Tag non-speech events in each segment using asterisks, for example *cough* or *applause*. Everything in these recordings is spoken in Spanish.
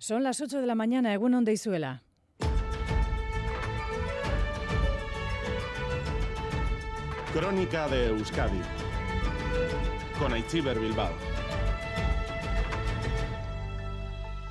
Son las 8 de la mañana, Egunon de Isuela. Crónica de Euskadi con Aichiber Bilbao.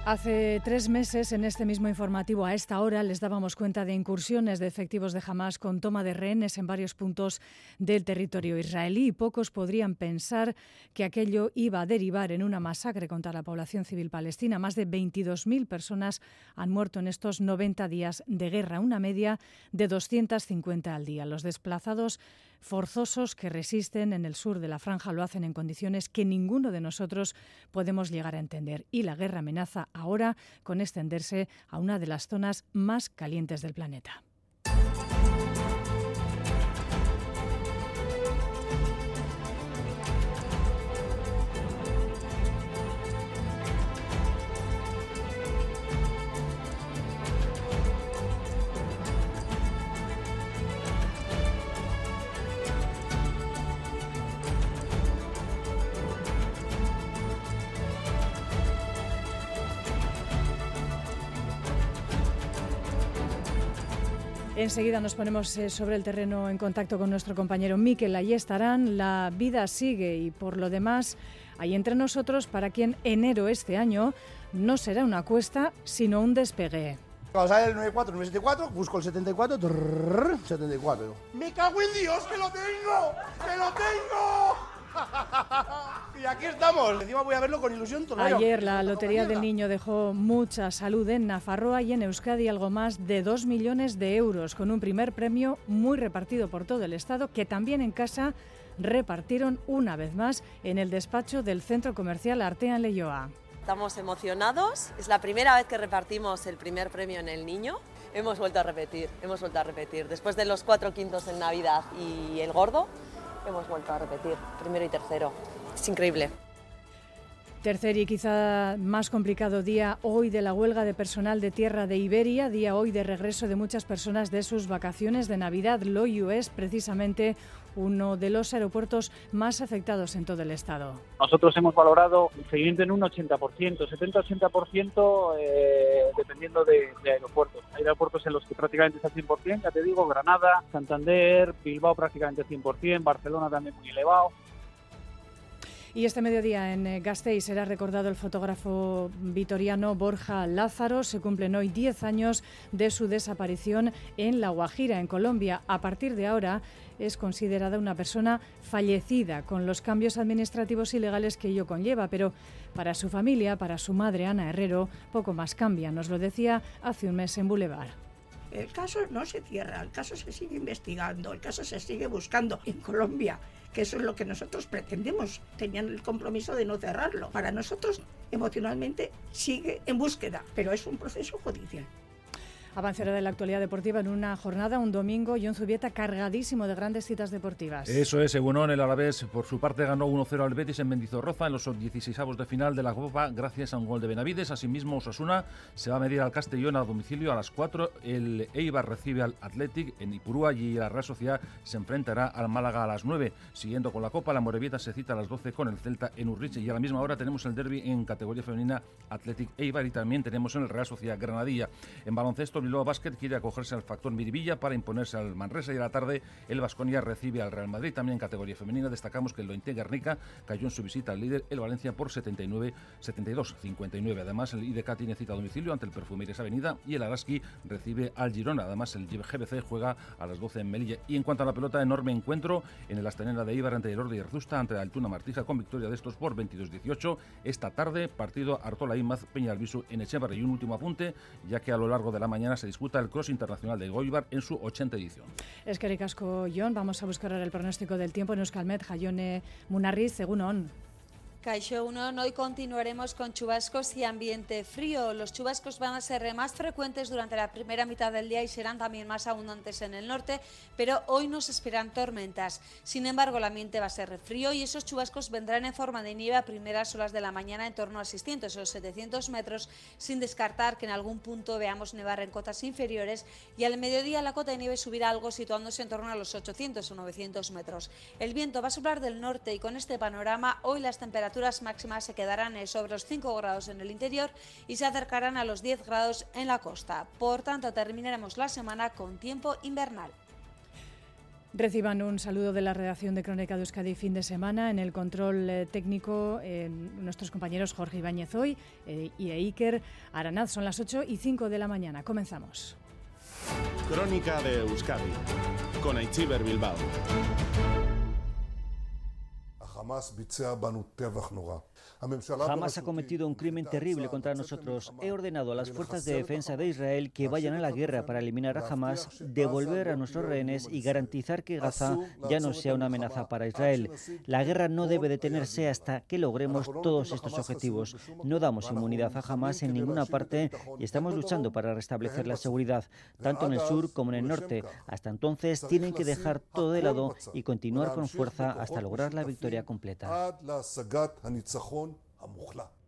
Hace tres meses, en este mismo informativo, a esta hora, les dábamos cuenta de incursiones de efectivos de Hamas con toma de rehenes en varios puntos del territorio israelí y pocos podrían pensar que aquello iba a derivar en una masacre contra la población civil palestina. Más de 22.000 personas han muerto en estos 90 días de guerra, una media de 250 al día. Los desplazados forzosos que resisten en el sur de la franja lo hacen en condiciones que ninguno de nosotros podemos llegar a entender. Y la guerra amenaza ahora con extenderse a una de las zonas más calientes del planeta. Enseguida nos ponemos eh, sobre el terreno en contacto con nuestro compañero Miquel. Allí estarán. La vida sigue y por lo demás hay entre nosotros para quien enero este año no será una cuesta, sino un despegue. Cuando sale el 94, 974, busco el 74, 74. ¡Me cago en Dios, que lo tengo! ¡Que lo tengo! *laughs* y aquí estamos. Encima voy a verlo con ilusión todo Ayer la Lotería del Niño dejó mucha salud en Nafarroa y en Euskadi algo más de 2 millones de euros, con un primer premio muy repartido por todo el Estado, que también en casa repartieron una vez más en el despacho del Centro Comercial Artea en Leyoa. Estamos emocionados, es la primera vez que repartimos el primer premio en el Niño. Hemos vuelto a repetir, hemos vuelto a repetir. Después de los cuatro quintos en Navidad y el gordo, hemos vuelto a repetir, primero y tercero. Es increíble. Tercer y quizá más complicado día hoy de la huelga de personal de tierra de Iberia, día hoy de regreso de muchas personas de sus vacaciones de Navidad. Loyu es precisamente uno de los aeropuertos más afectados en todo el estado. Nosotros hemos valorado el seguimiento en un 80%, 70-80% eh, dependiendo de, de, aeropuertos. Hay aeropuertos en los que prácticamente está 100%, ya te digo, Granada, Santander, Bilbao prácticamente 100%, Barcelona también muy elevado. Y este mediodía en eh, Gasteiz será recordado el fotógrafo vitoriano Borja Lázaro. Se cumplen hoy 10 años de su desaparición en La Guajira, en Colombia. A partir de ahora es considerada una persona fallecida, con los cambios administrativos y legales que ello conlleva. Pero para su familia, para su madre, Ana Herrero, poco más cambia. Nos lo decía hace un mes en Boulevard. El caso no se cierra, el caso se sigue investigando, el caso se sigue buscando en Colombia que eso es lo que nosotros pretendemos. Tenían el compromiso de no cerrarlo. Para nosotros, emocionalmente, sigue en búsqueda, pero es un proceso judicial. Avanzará de la actualidad deportiva en una jornada, un domingo un Zubieta cargadísimo de grandes citas deportivas. Eso es, Egunon, el Alavés por su parte ganó 1-0 al Betis en Mendizorroza en los 16avos de final de la Copa gracias a un gol de Benavides. Asimismo, Osasuna se va a medir al Castellón a domicilio a las 4. El Eibar recibe al Athletic en Ipurúa y la Real Sociedad se enfrentará al Málaga a las 9. Siguiendo con la Copa, la Morevieta se cita a las 12 con el Celta en Urriche y a la misma hora tenemos el derby en categoría femenina Athletic Eibar y también tenemos en el Real Sociedad Granadilla. En baloncesto, Bilbao Basket quiere acogerse al factor Miribilla para imponerse al Manresa y a la tarde el Vasconia recibe al Real Madrid. También en categoría femenina destacamos que el Lointe Guernica cayó en su visita al líder el Valencia por 79 72 59. Además el IDK tiene cita a domicilio ante el Perfumerías Avenida y el Araski recibe al Girona. Además el GBC juega a las 12 en Melilla. Y en cuanto a la pelota, enorme encuentro en el Astanera de Ibar ante el Ordi y Arzusta ante la Altuna Martija con victoria de estos por 22-18. Esta tarde partido Artola Imaz Peña Albisu en Echevarri. Y un último apunte, ya que a lo largo de la mañana se disputa el Cross Internacional de Goibar en su 80 edición. Es que ricasco, John. Vamos a buscar ahora el pronóstico del tiempo en Euskalmet, Jayone Munarriz, según ON. Caixo 1, hoy continuaremos con chubascos y ambiente frío. Los chubascos van a ser más frecuentes durante la primera mitad del día y serán también más abundantes en el norte, pero hoy nos esperan tormentas. Sin embargo, el ambiente va a ser frío y esos chubascos vendrán en forma de nieve a primeras horas de la mañana en torno a 600 o 700 metros, sin descartar que en algún punto veamos nevar en cotas inferiores y al mediodía la cota de nieve subirá algo situándose en torno a los 800 o 900 metros. El viento va a soplar del norte y con este panorama hoy las temperaturas temperaturas máximas se quedarán sobre los 5 grados en el interior y se acercarán a los 10 grados en la costa. Por tanto, terminaremos la semana con tiempo invernal. Reciban un saludo de la redacción de Crónica de Euskadi fin de semana. En el control eh, técnico, eh, nuestros compañeros Jorge Ibáñez hoy eh, y Iker Aranaz. Son las 8 y 5 de la mañana. Comenzamos. Crónica de Euskadi con Aichiber Bilbao. החמאס ביצע בנו טבח נורא. Jamás ha cometido un crimen terrible contra nosotros. He ordenado a las fuerzas de defensa de Israel que vayan a la guerra para eliminar a Hamas, devolver a nuestros rehenes y garantizar que Gaza ya no sea una amenaza para Israel. La guerra no debe detenerse hasta que logremos todos estos objetivos. No damos inmunidad a Hamas en ninguna parte. y estamos luchando para restablecer la seguridad, tanto en el sur como en el norte. Hasta entonces tienen que dejar todo de lado y continuar con fuerza hasta lograr la victoria completa. مخلق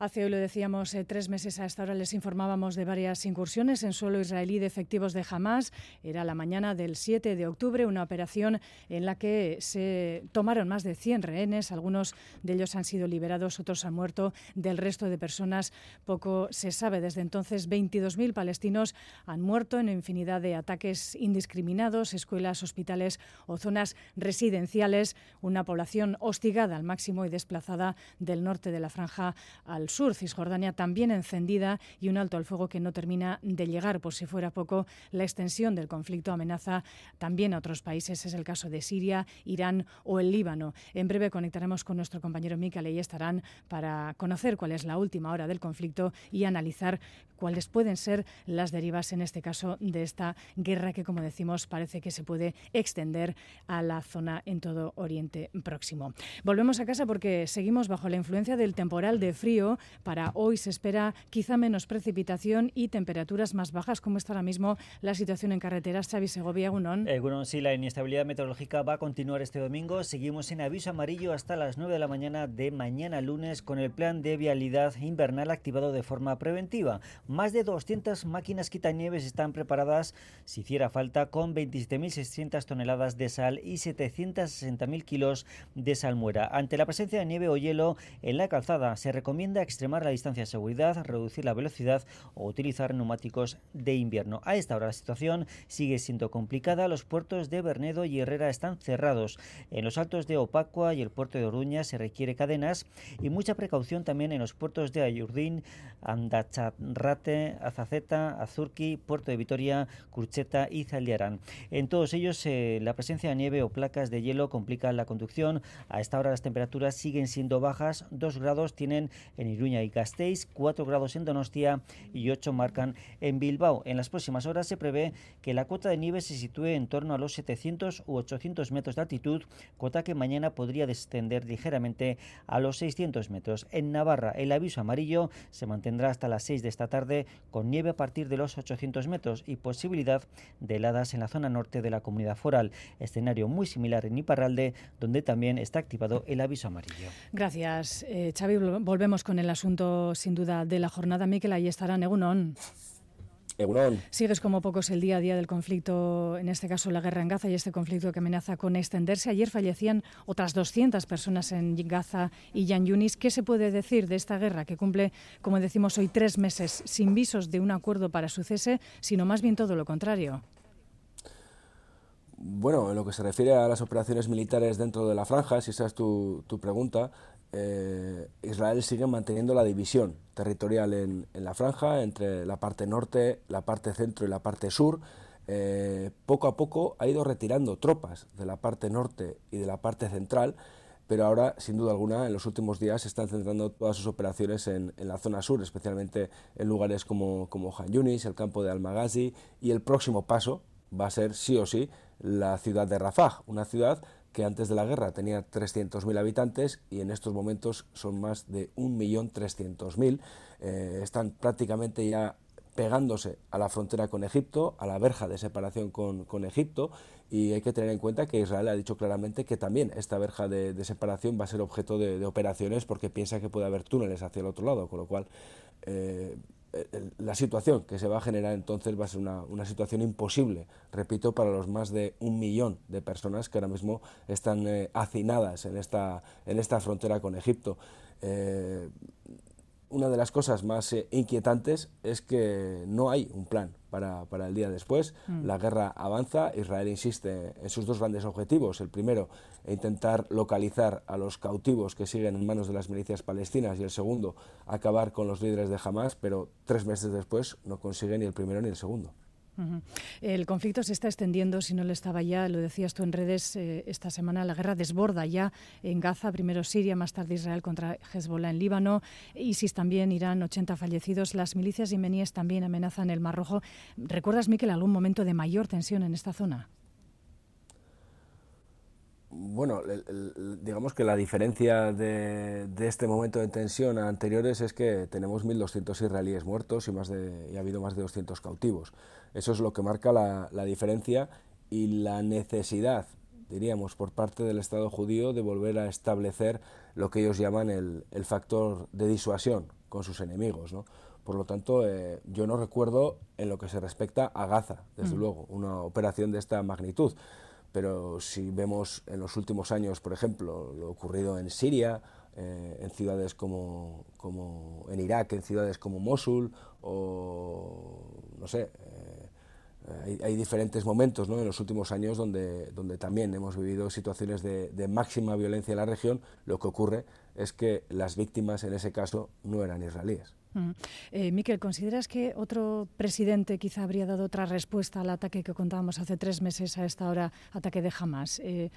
Hace hoy lo decíamos eh, tres meses a esta hora les informábamos de varias incursiones en suelo israelí de efectivos de Hamas. Era la mañana del 7 de octubre, una operación en la que se tomaron más de 100 rehenes. Algunos de ellos han sido liberados, otros han muerto. Del resto de personas poco se sabe. Desde entonces, 22.000 palestinos han muerto en infinidad de ataques indiscriminados, escuelas, hospitales o zonas residenciales. Una población hostigada al máximo y desplazada del norte de la franja al sur, Cisjordania también encendida y un alto al fuego que no termina de llegar. Por si fuera poco, la extensión del conflicto amenaza también a otros países. Es el caso de Siria, Irán o el Líbano. En breve conectaremos con nuestro compañero Mikel y estarán para conocer cuál es la última hora del conflicto y analizar cuáles pueden ser las derivas, en este caso, de esta guerra que, como decimos, parece que se puede extender a la zona en todo Oriente Próximo. Volvemos a casa porque seguimos bajo la influencia del temporal de frío para hoy se espera quizá menos precipitación y temperaturas más bajas. ¿Cómo está ahora mismo la situación en carreteras? Xavi Segovia, Gunón. Eh, sí, la inestabilidad meteorológica va a continuar este domingo. Seguimos en aviso amarillo hasta las 9 de la mañana de mañana lunes con el plan de vialidad invernal activado de forma preventiva. Más de 200 máquinas quitanieves están preparadas si hiciera falta con 27.600 toneladas de sal y 760.000 kilos de salmuera. Ante la presencia de nieve o hielo en la calzada se recomienda extremar la distancia de seguridad, reducir la velocidad o utilizar neumáticos de invierno. A esta hora la situación sigue siendo complicada. Los puertos de Bernedo y Herrera están cerrados. En los altos de Opacua y el puerto de Oruña se requiere cadenas y mucha precaución también en los puertos de Ayurdín, Andacharrate, Azaceta, Azurqui, Puerto de Vitoria, Curcheta y Zaldiarán. En todos ellos eh, la presencia de nieve o placas de hielo complica la conducción. A esta hora las temperaturas siguen siendo bajas. Dos grados tienen en Iruña y Gasteiz, 4 grados en Donostia y 8 marcan en Bilbao. En las próximas horas se prevé que la cota de nieve se sitúe en torno a los 700 u 800 metros de altitud, cota que mañana podría descender ligeramente a los 600 metros. En Navarra el aviso amarillo se mantendrá hasta las 6 de esta tarde con nieve a partir de los 800 metros y posibilidad de heladas en la zona norte de la comunidad foral. Escenario muy similar en Iparralde, donde también está activado el aviso amarillo. Gracias, eh, Xavi. Volvemos con el asunto, sin duda, de la jornada. Miquel, ahí estará Negunon. Egunon. Sigues como pocos el día a día del conflicto, en este caso la guerra en Gaza y este conflicto que amenaza con extenderse. Ayer fallecían otras 200 personas en Gaza y Yan Yunis. ¿Qué se puede decir de esta guerra que cumple, como decimos hoy, tres meses sin visos de un acuerdo para su cese, sino más bien todo lo contrario? Bueno, en lo que se refiere a las operaciones militares dentro de la franja, si esa es tu, tu pregunta, eh, Israel sigue manteniendo la división territorial en, la franja entre la parte norte, la parte centro y la parte sur. Eh, poco a poco ha ido retirando tropas de la parte norte y de la parte central, pero ahora, sin duda alguna, en los últimos días se están centrando todas sus operaciones en, la zona sur, especialmente en lugares como, como Han Yunis, el campo de Al-Maghazi, y el próximo paso va a ser, sí o sí, la ciudad de Rafah, una ciudad que antes de la guerra tenía 300.000 habitantes y en estos momentos son más de 1.300.000. Eh, están prácticamente ya pegándose a la frontera con Egipto, a la verja de separación con, con, Egipto, y hay que tener en cuenta que Israel ha dicho claramente que también esta verja de, separación va a ser objeto de, operaciones porque piensa que puede haber túneles hacia el otro lado, con lo cual eh, la situación que se va a generar entonces va a ser una, situación imposible, repito, para los más de un millón de personas que ahora mismo están eh, hacinadas en esta, en esta frontera con Egipto. Eh, una de las cosas más eh, inquietantes es que no hay un plan para, el día después. Mm. La guerra avanza, Israel insiste en sus dos grandes objetivos. El primero, intentar localizar a los cautivos que siguen en manos de las milicias palestinas y el segundo, acabar con los líderes de Hamas, pero tres meses después no consigue ni el primero ni el segundo. El conflicto se está extendiendo, si no lo estaba ya, lo decías tú en redes eh, esta semana, la guerra desborda ya en Gaza, primero Siria, más tarde Israel contra Hezbollah en Líbano, ISIS también, Irán, 80 fallecidos, las milicias yemeníes también amenazan el Mar Rojo. ¿Recuerdas, Miquel, algún momento de mayor tensión en esta zona? Bueno, digamos que la diferencia de, este momento de tensión a anteriores es que tenemos 1.200 israelíes muertos y, más de, y ha habido más de 200 cautivos. Eso es lo que marca la, diferencia y la necesidad, diríamos, por parte del Estado judío de volver a establecer lo que ellos llaman el, factor de disuasión con sus enemigos. ¿no? Por lo tanto, eh, yo no recuerdo en lo que se respecta a Gaza, desde mm. luego, una operación de esta magnitud pero si vemos en los últimos años, por ejemplo, lo ocurrido en Siria, eh, en ciudades como, como, en Irak, en ciudades como Mosul, o no sé, eh, hay, diferentes momentos ¿no? en los últimos años donde, donde también hemos vivido situaciones de, de máxima violencia en la región. Lo que ocurre es que las víctimas en ese caso no eran israelíes. Eh, Miquel, ¿consideras que otro presidente quizá habría dado otra respuesta al ataque que contábamos hace tres meses a esta hora, ataque de Hamas? Eh,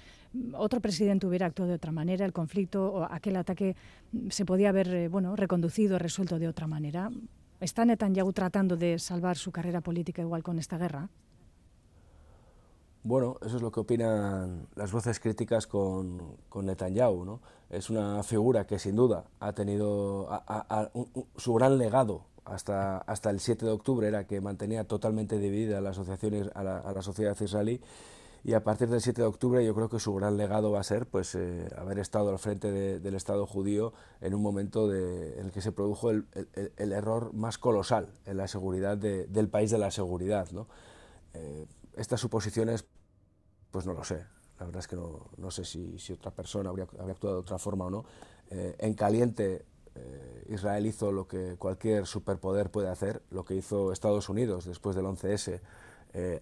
¿Otro presidente hubiera actuado de otra manera? ¿El conflicto o aquel ataque se podía haber eh, bueno, reconducido, resuelto de otra manera? ¿Está Netanyahu tratando de salvar su carrera política igual con esta guerra? Bueno, eso es lo que opinan las voces críticas con, con Netanyahu. ¿no? Es una figura que sin duda ha tenido su gran legado hasta, hasta el 7 de octubre, era que mantenía totalmente dividida la asociación, a, la, sociedad israelí. Y a partir del 7 de octubre yo creo que su gran legado va a ser pues, eh, haber estado al frente del Estado judío en un momento en el que se produjo el, el, error más colosal en la seguridad del país de la seguridad. ¿no? Eh, estas suposiciones, pues no lo sé. La verdad es que no, no sé si, si, otra persona habría, habría, actuado de otra forma o no. Eh, en caliente, eh, Israel hizo lo que cualquier superpoder puede hacer, lo que hizo Estados Unidos después del 11S. Eh,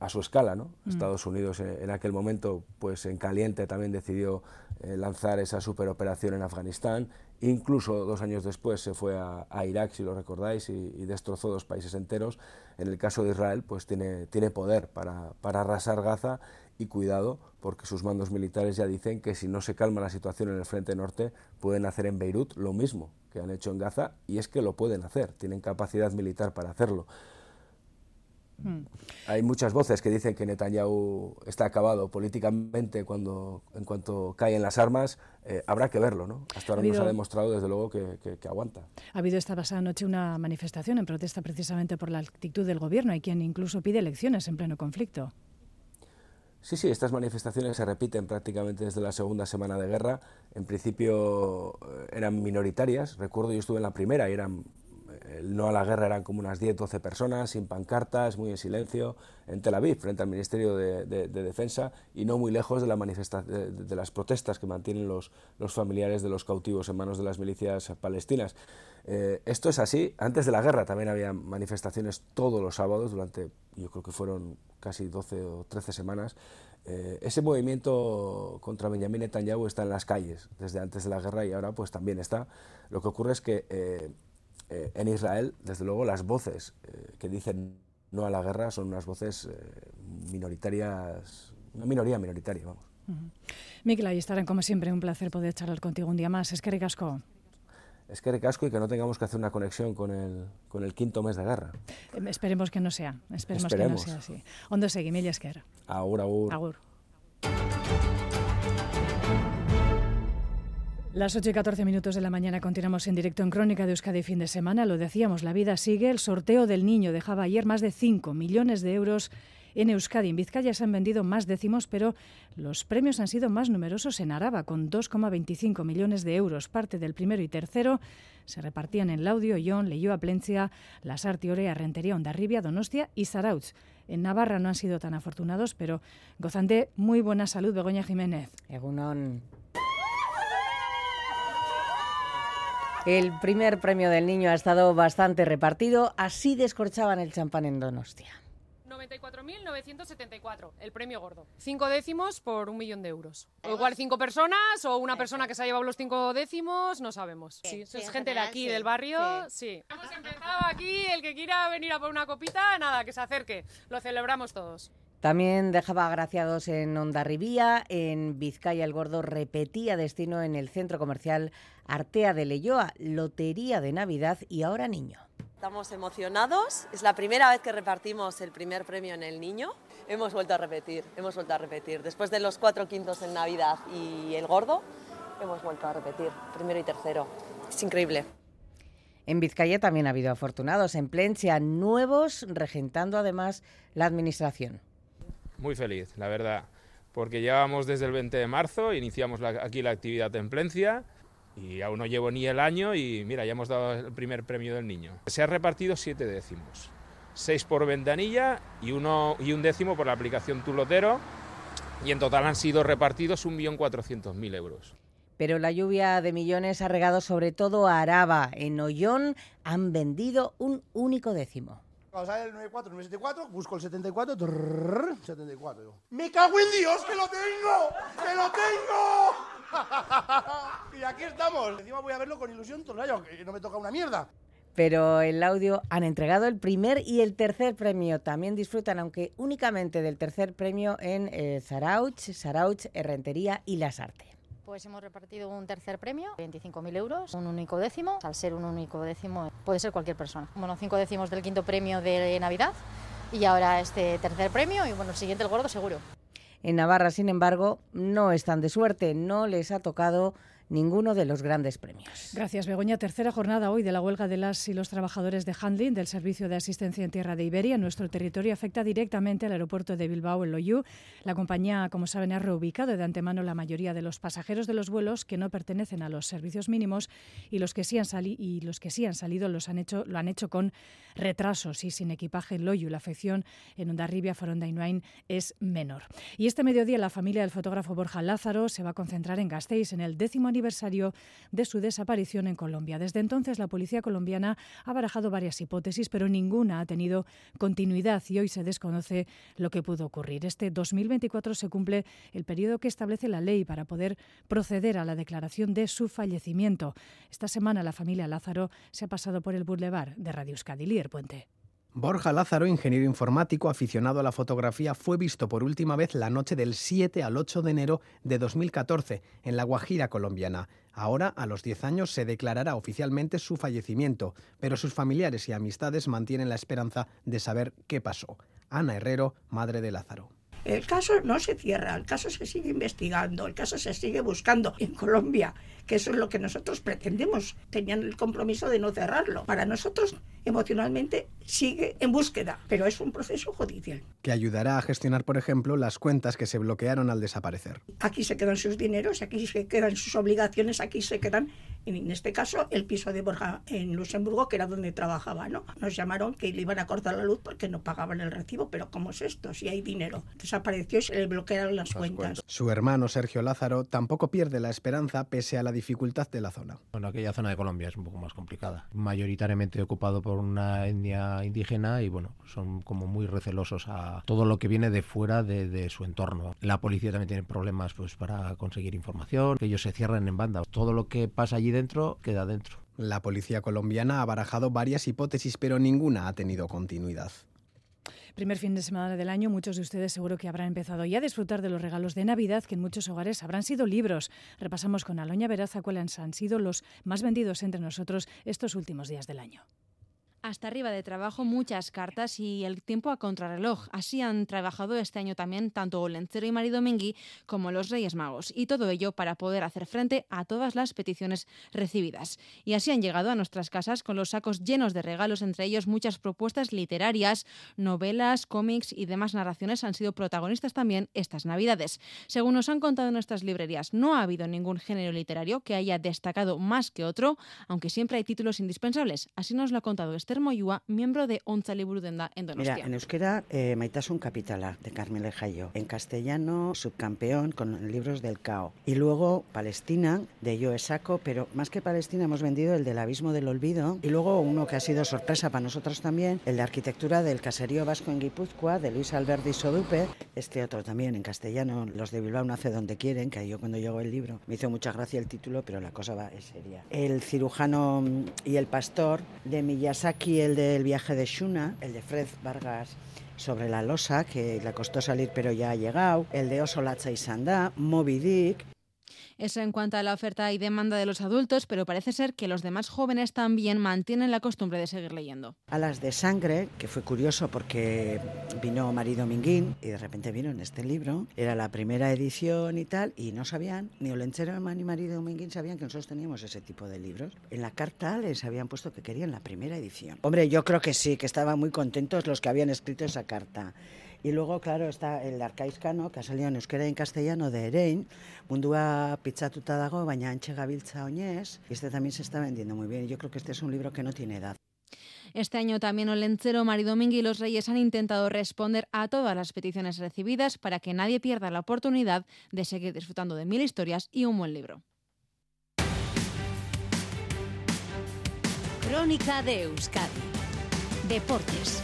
a su escala, ¿no? Mm. Estados Unidos en, aquel momento, pues en caliente también decidió lanzar esa superoperación en Afganistán. Incluso dos años después se fue a, Irak, si lo recordáis, y, destrozó dos países enteros. En el caso de Israel, pues tiene, tiene poder para, para arrasar Gaza y cuidado, porque sus mandos militares ya dicen que si no se calma la situación en el frente norte, pueden hacer en Beirut lo mismo que han hecho en Gaza, y es que lo pueden hacer, tienen capacidad militar para hacerlo. Hmm. Hay muchas voces que dicen que Netanyahu está acabado políticamente cuando, en cuanto caen las armas. Eh, habrá que verlo, ¿no? Hasta ahora nos ha demostrado, desde luego, que, aguanta. Ha habido esta pasada noche una manifestación en protesta precisamente por la actitud del gobierno. Hay quien incluso pide elecciones en pleno conflicto. Sí, sí, estas manifestaciones se repiten prácticamente desde la segunda semana de guerra. En principio eh, eran minoritarias. Recuerdo, yo estuve en la primera y eran el no a la guerra eran como unas 10, 12 personas, sin pancartas, muy en silencio, en Tel Aviv, frente al Ministerio de, Defensa, y no muy lejos de, la de, las protestas que mantienen los, los, familiares de los cautivos en manos de las milicias palestinas. Eh, esto es así. Antes de la guerra también había manifestaciones todos los sábados, durante, yo creo que fueron casi 12 o 13 semanas. Eh, ese movimiento contra Benjamin Netanyahu está en las calles desde antes de la guerra y ahora pues también está. Lo que ocurre es que eh, eh, en Israel, desde luego, las voces eh, que dicen no a la guerra son unas voces eh, minoritarias, una minoría minoritaria, vamos. Uh ahí estarán como siempre, un placer poder charlar contigo un día más. Es que ricasco. Es que ricasco y que no tengamos que hacer una conexión con el, con el quinto mes de guerra. esperemos que no sea, esperemos, que no sea así. Ondo segui, mila esker. Agur, agur. Agur. Las 8 y 14 minutos de la mañana continuamos en directo en Crónica de Euskadi fin de semana. Lo decíamos, la vida sigue. El sorteo del niño dejaba ayer más de 5 millones de euros en Euskadi. En Vizcaya se han vendido más décimos, pero los premios han sido más numerosos en Araba, con 2,25 millones de euros. Parte del primero y tercero se repartían en Laudio, Ion, Leyoa, Plencia, Lasarte, Orea, Rentería, Ondarribia, Donostia y Sarautz. En Navarra no han sido tan afortunados, pero gozan de muy buena salud. Begoña Jiménez. El primer premio del niño ha estado bastante repartido, así descorchaban el champán en Donostia. 94.974, el premio gordo. Cinco décimos por un millón de euros. O igual cinco personas o una persona que se ha llevado los cinco décimos, no sabemos. Sí, es gente de aquí, del barrio, sí. Hemos empezado aquí, el que quiera venir a por una copita, nada, que se acerque. Lo celebramos todos. También dejaba agraciados en Ondarribía, en Vizcaya el Gordo repetía destino en el centro comercial Artea de Leyoa, Lotería de Navidad y ahora niño. Estamos emocionados, es la primera vez que repartimos el primer premio en el niño. Hemos vuelto a repetir, hemos vuelto a repetir. Después de los cuatro quintos en Navidad y el gordo, hemos vuelto a repetir, primero y tercero. Es increíble. En Vizcaya también ha habido afortunados, en Plencia, nuevos, regentando además la administración muy feliz, la verdad, porque llevamos desde el 20 de marzo, iniciamos aquí la actividad en Plencia y aún no llevo ni el año y mira, ya hemos dado el primer premio del niño. Se ha repartido siete décimos, seis por ventanilla y, uno, y un décimo por la aplicación Tulotero y en total han sido repartidos 1.400.000 euros. Pero la lluvia de millones ha regado sobre todo a Araba. En Ollón han vendido un único décimo. Cuando sale el 94, 974, busco el 74, 74. ¡Me cago en Dios, que lo tengo! ¡Que lo tengo! *laughs* y aquí estamos. Encima voy a verlo con ilusión todo el año, que no me toca una mierda. Pero el audio han entregado el primer y el tercer premio. También disfrutan, aunque únicamente del tercer premio en eh, Zarauch, Zarauch, Herrentería y Las Artes. Pues hemos repartido un tercer premio, 25.000 euros, un único décimo. Al ser un único décimo puede ser cualquier persona. Bueno, cinco décimos del quinto premio de Navidad y ahora este tercer premio y bueno, el siguiente el gordo seguro. En Navarra, sin embargo, no están de suerte, no les ha tocado ninguno de los grandes premios. Gracias, Begoña. Tercera jornada hoy de la huelga de las y los trabajadores de handling del Servicio de Asistencia en Tierra de Iberia. Nuestro territorio afecta directamente al aeropuerto de Bilbao, en Loyú. La compañía, como saben, ha reubicado de antemano la mayoría de los pasajeros de los vuelos que no pertenecen a los servicios mínimos y los que sí han, y los que sí han salido los han hecho, lo han hecho con retrasos y sin equipaje en Loyu. La afección en Ondarribia, Foronda y Nuain es menor. Y este mediodía la familia del fotógrafo Borja Lázaro se va a concentrar en Gasteiz en el décimo aniversario de su desaparición en Colombia. Desde entonces, la policía colombiana ha barajado varias hipótesis, pero ninguna ha tenido continuidad y hoy se desconoce lo que pudo ocurrir. Este 2024 se cumple el periodo que establece la ley para poder proceder a la declaración de su fallecimiento. Esta semana la familia Lázaro se ha pasado por el Boulevard de Radio Euskadi. Puente. Borja Lázaro, ingeniero informático aficionado a la fotografía, fue visto por última vez la noche del 7 al 8 de enero de 2014 en la Guajira colombiana. Ahora, a los 10 años, se declarará oficialmente su fallecimiento, pero sus familiares y amistades mantienen la esperanza de saber qué pasó. Ana Herrero, madre de Lázaro. El caso no se cierra, el caso se sigue investigando, el caso se sigue buscando en Colombia, que eso es lo que nosotros pretendemos. Tenían el compromiso de no cerrarlo. Para nosotros emocionalmente sigue en búsqueda, pero es un proceso judicial. Que ayudará a gestionar, por ejemplo, las cuentas que se bloquearon al desaparecer. Aquí se quedan sus dineros, aquí se quedan sus obligaciones, aquí se quedan, en este caso, el piso de Borja en Luxemburgo, que era donde trabajaba, ¿no? Nos llamaron que le iban a cortar la luz porque no pagaban el recibo, pero ¿cómo es esto? Si hay dinero. Desapareció y se le bloquearon las, cuentas. Su hermano Sergio Lázaro tampoco pierde la esperanza pese a la dificultad de la zona. Bueno, aquella zona de Colombia es un poco más complicada. Mayoritariamente ocupado por una etnia indígena y bueno, son como muy recelosos a todo lo que viene de fuera de, su entorno. La policía también tiene problemas pues para conseguir información, que ellos se cierran en banda. Todo lo que pasa allí dentro queda dentro. La policía colombiana ha barajado varias hipótesis, pero ninguna ha tenido continuidad. Primer fin de semana del año, muchos de ustedes seguro que habrán empezado ya a disfrutar de los regalos de Navidad, que en muchos hogares habrán sido libros. Repasamos con Aloña Veraza cuáles han sido los más vendidos entre nosotros estos últimos días del año. Hasta arriba de trabajo, muchas cartas y el tiempo a contrarreloj. Así han trabajado este año también tanto Olencero y Mari Domingui como los Reyes Magos. Y todo ello para poder hacer frente a todas las peticiones recibidas. Y así han llegado a nuestras casas con los sacos llenos de regalos, entre ellos muchas propuestas literarias, novelas, cómics y demás narraciones han sido protagonistas también estas Navidades. Según nos han contado nuestras librerías, no ha habido ningún género literario que haya destacado más que otro, aunque siempre hay títulos indispensables. Así nos lo ha contado Esther Moyúa, miembro de Onza Liburu Denda en Donostia. Mira, en euskera, eh, Maitasun Capitala, de Carmele Jayo. En castellano, Subcampeón, con libros del Cao. Y luego, Palestina, de Joe Saco, pero más que Palestina hemos vendido el del Abismo del Olvido. Y luego uno que ha sido sorpresa para nosotros también, el de Arquitectura del Caserío Vasco en Guipúzcoa, de Luis Alberti Sodupe. Este otro también, en castellano, Los de Bilbao nace donde quieren, que yo cuando llegó el libro me hizo mucha gracia el título, pero la cosa va seria. El cirujano y el pastor de Miyazaki, el del viaje de Shuna, el de Fred Vargas sobre la losa, que le costó salir pero ya ha llegado, el de Oso y Sandá, Moby Dick, eso en cuanto a la oferta y demanda de los adultos, pero parece ser que los demás jóvenes también mantienen la costumbre de seguir leyendo. Alas de sangre, que fue curioso porque vino María Dominguín y de repente vino en este libro, era la primera edición y tal, y no sabían, ni Olenchero ni María Dominguín sabían que nosotros teníamos ese tipo de libros. En la carta les habían puesto que querían la primera edición. Hombre, yo creo que sí, que estaban muy contentos los que habían escrito esa carta. Y luego, claro, está el arcaizcano, que ha salido en euskera y en castellano, de Erein, mundua pizzatuta dago, baina antxe gabiltza oñez, y este también se está vendiendo muy bien. Yo creo que este es un libro que no tiene edad. Este año también Olencero, Mari Domingui y los Reyes han intentado responder a todas las peticiones recibidas para que nadie pierda la oportunidad de seguir disfrutando de mil historias y un buen libro. Crónica de Euskadi. Deportes.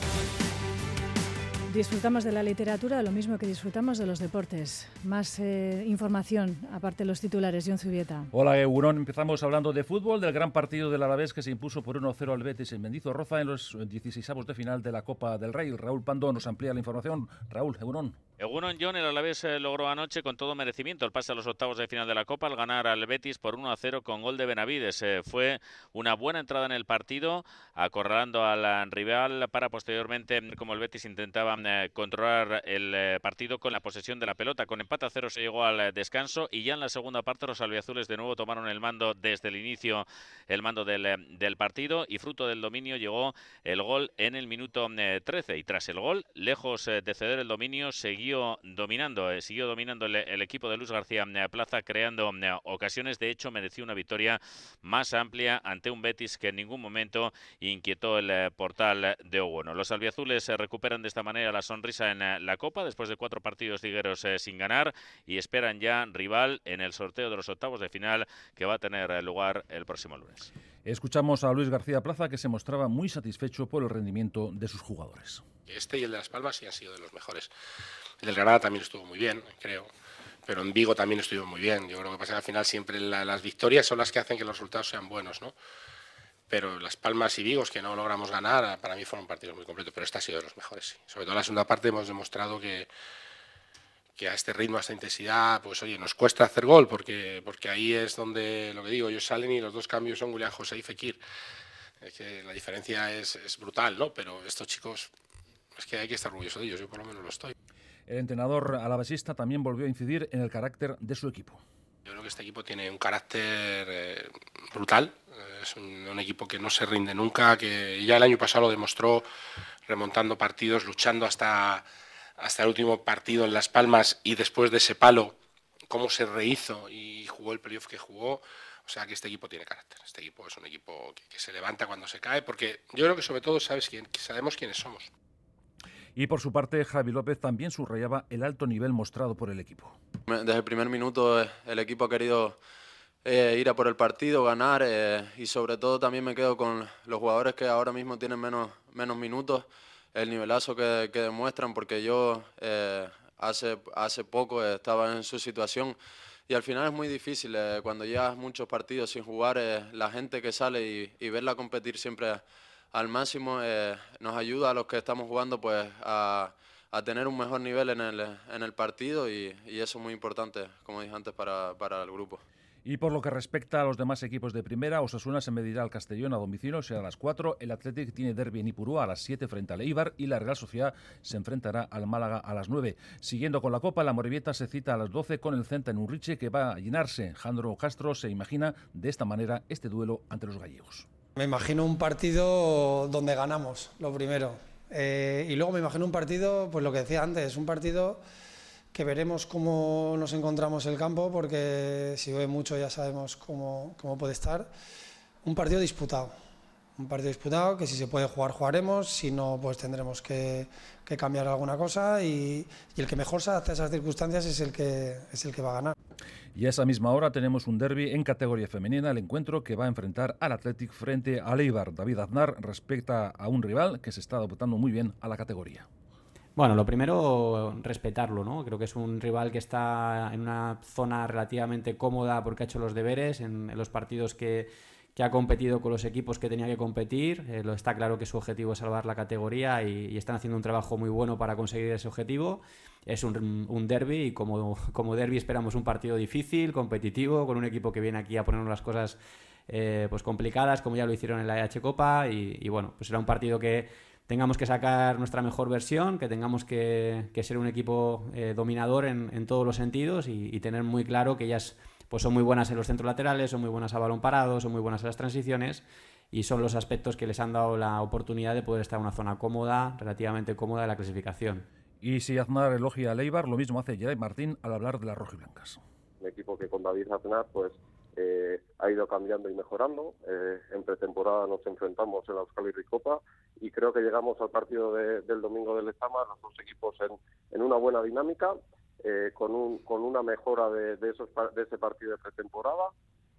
Disfrutamos de la literatura lo mismo que disfrutamos de los deportes. Más eh, información, aparte de los titulares, John Zubieta. Hola, Eurón. Empezamos hablando de fútbol, del gran partido del Alavés que se impuso por 1-0 al Betis en Mendizorroza en los 16 de final de la Copa del Rey. Raúl Pando nos amplía la información. Raúl, Eurón. Egunon John, el Alavés eh, logró anoche con todo merecimiento el pase a los octavos de final de la Copa al ganar al Betis por 1 0 con gol de Benavides. Eh, fue una buena entrada en el partido, acorralando al rival para posteriormente, como el Betis intentaba eh, controlar el partido con la posesión de la pelota. Con empate a cero se llegó al descanso y ya en la segunda parte los albiazules de nuevo tomaron el mando desde el inicio, el mando del, del partido y fruto del dominio llegó el gol en el minuto 13 y tras el gol, lejos de ceder el dominio, seguía dominando, eh, siguió dominando el, equipo de Luis García eh, Plaza, creando eh, ocasiones. De hecho, mereció una victoria más amplia ante un Betis que en ningún momento inquietó el portal de Ogueno. Los albiazules se recuperan de esta manera la sonrisa en la Copa después de cuatro partidos ligueros sin ganar y esperan ya rival en el sorteo de los octavos de final que va a tener lugar el próximo lunes. Escuchamos a Luis García Plaza que se mostraba muy satisfecho por el rendimiento de sus jugadores. Este y el de Las Palmas sí han sido de los mejores. El del Granada también estuvo muy bien, creo. Pero en Vigo también estuvo muy bien. Yo creo que pasa al final siempre las victorias son las que hacen que los resultados sean buenos, ¿no? Pero Las Palmas y Vigos, que no logramos ganar, para mí fueron partidos muy completos. Pero este ha sido de los mejores. Sobre todo la segunda parte hemos demostrado que, que a este ritmo, a esta intensidad, pues oye, nos cuesta hacer gol, porque, porque ahí es donde, lo que digo, ellos salen y los dos cambios son Julián José y Fekir. Es que la diferencia es, es brutal, ¿no? Pero estos chicos, es que hay que estar orgulloso de ellos, yo por lo menos lo estoy. El entrenador alavesista también volvió a incidir en el carácter de su equipo. Yo creo que este equipo tiene un carácter eh, brutal. Es un, equipo que no se rinde nunca, que ya el año pasado lo demostró remontando partidos, luchando hasta, hasta el último partido en Las Palmas y después de ese palo, cómo se rehizo y jugó el playoff que jugó. O sea que este equipo tiene carácter. Este equipo es un equipo que, se levanta cuando se cae, porque yo creo que sobre todo sabes quién, sabemos quiénes somos. Y por su parte, Javi López también subrayaba el alto nivel mostrado por el equipo. Desde el primer minuto eh, el equipo ha querido eh, ir a por el partido, ganar eh, y sobre todo también me quedo con los jugadores que ahora mismo tienen menos, menos minutos, el nivelazo que, que demuestran, porque yo hace, hace poco estaba en su situación y al final es muy difícil cuando llevas muchos partidos sin jugar, la gente que sale y, y verla competir siempre al máximo eh, nos ayuda a los que estamos jugando pues a, tener un mejor nivel en el, en el partido y, eso es muy importante, como dije antes, para, para el grupo. Y por lo que respecta a los demás equipos de primera, Osasuna se medirá al Castellón a domicilio, será a las 4. El Athletic tiene derbi en Ipurúa a las 7 frente al Eibar y la Real Sociedad se enfrentará al Málaga a las 9. Siguiendo con la Copa, la Morevieta se cita a las 12 con el Centa en Urriche que va a llenarse. Jandro Castro se imagina de esta manera este duelo ante los gallegos. Me imagino un partido donde ganamos, lo primero. Eh, y luego me imagino un partido, pues lo que decía antes, un partido que veremos cómo nos encontramos el campo, porque si ve mucho ya sabemos cómo, cómo puede estar. Un partido disputado, un partido disputado que si se puede jugar jugaremos, si no pues tendremos que, que cambiar alguna cosa y, y, el que mejor se adapte a esas circunstancias es el que, es el que va a ganar. Y a esa misma hora tenemos un derby en categoría femenina, el encuentro que va a enfrentar al Athletic frente al Eibar. David Aznar respecta a un rival que se está adaptando muy bien a la categoría. Bueno, lo primero, respetarlo, ¿no? Creo que es un rival que está en una zona relativamente cómoda porque ha hecho los deberes en, los partidos que, ha competido con los equipos que tenía que competir. Eh, lo está claro que su objetivo es salvar la categoría y, y, están haciendo un trabajo muy bueno para conseguir ese objetivo. Es un, un derby y como, como derby esperamos un partido difícil, competitivo, con un equipo que viene aquí a ponernos las cosas eh, pues complicadas, como ya lo hicieron en la EH Copa. Y, y bueno, pues será un partido que tengamos que sacar nuestra mejor versión, que tengamos que, que ser un equipo eh, dominador en, en, todos los sentidos y, y, tener muy claro que ellas pues son muy buenas en los centros laterales, son muy buenas a balón parado, son muy buenas en las transiciones y son los aspectos que les han dado la oportunidad de poder estar en una zona cómoda, relativamente cómoda de la clasificación. Y si Aznar elogia a Leibar, lo mismo hace Geray Martín al hablar de las rojiblancas. Un equipo que con David Aznar pues eh, ha ido cambiando y mejorando. Eh, en pretemporada nos enfrentamos en la Euskal Copa y creo que llegamos al partido de, del domingo del Lezama, los dos equipos en, en una buena dinámica, eh, con, un, con una mejora de, de, esos, de ese partido de pretemporada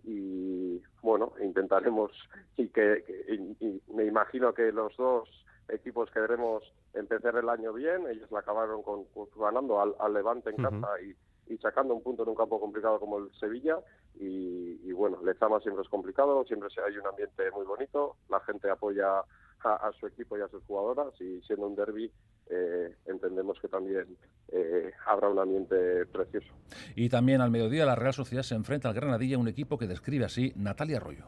y bueno, intentaremos *laughs* y que, que y, y me imagino que los dos equipos queremos empezar el año bien, ellos la acabaron con, con ganando al, al, Levante en casa uh -huh. y y sacando un punto en un campo complicado como el Sevilla. Y, y bueno, Lezama siempre es complicado, siempre hay un ambiente muy bonito, la gente apoya a, a su equipo y a sus jugadoras y siendo un derby eh, entendemos que también eh, habrá un ambiente precioso. Y también al mediodía la Real Sociedad se enfrenta al Granadilla, un equipo que describe así Natalia Arroyo.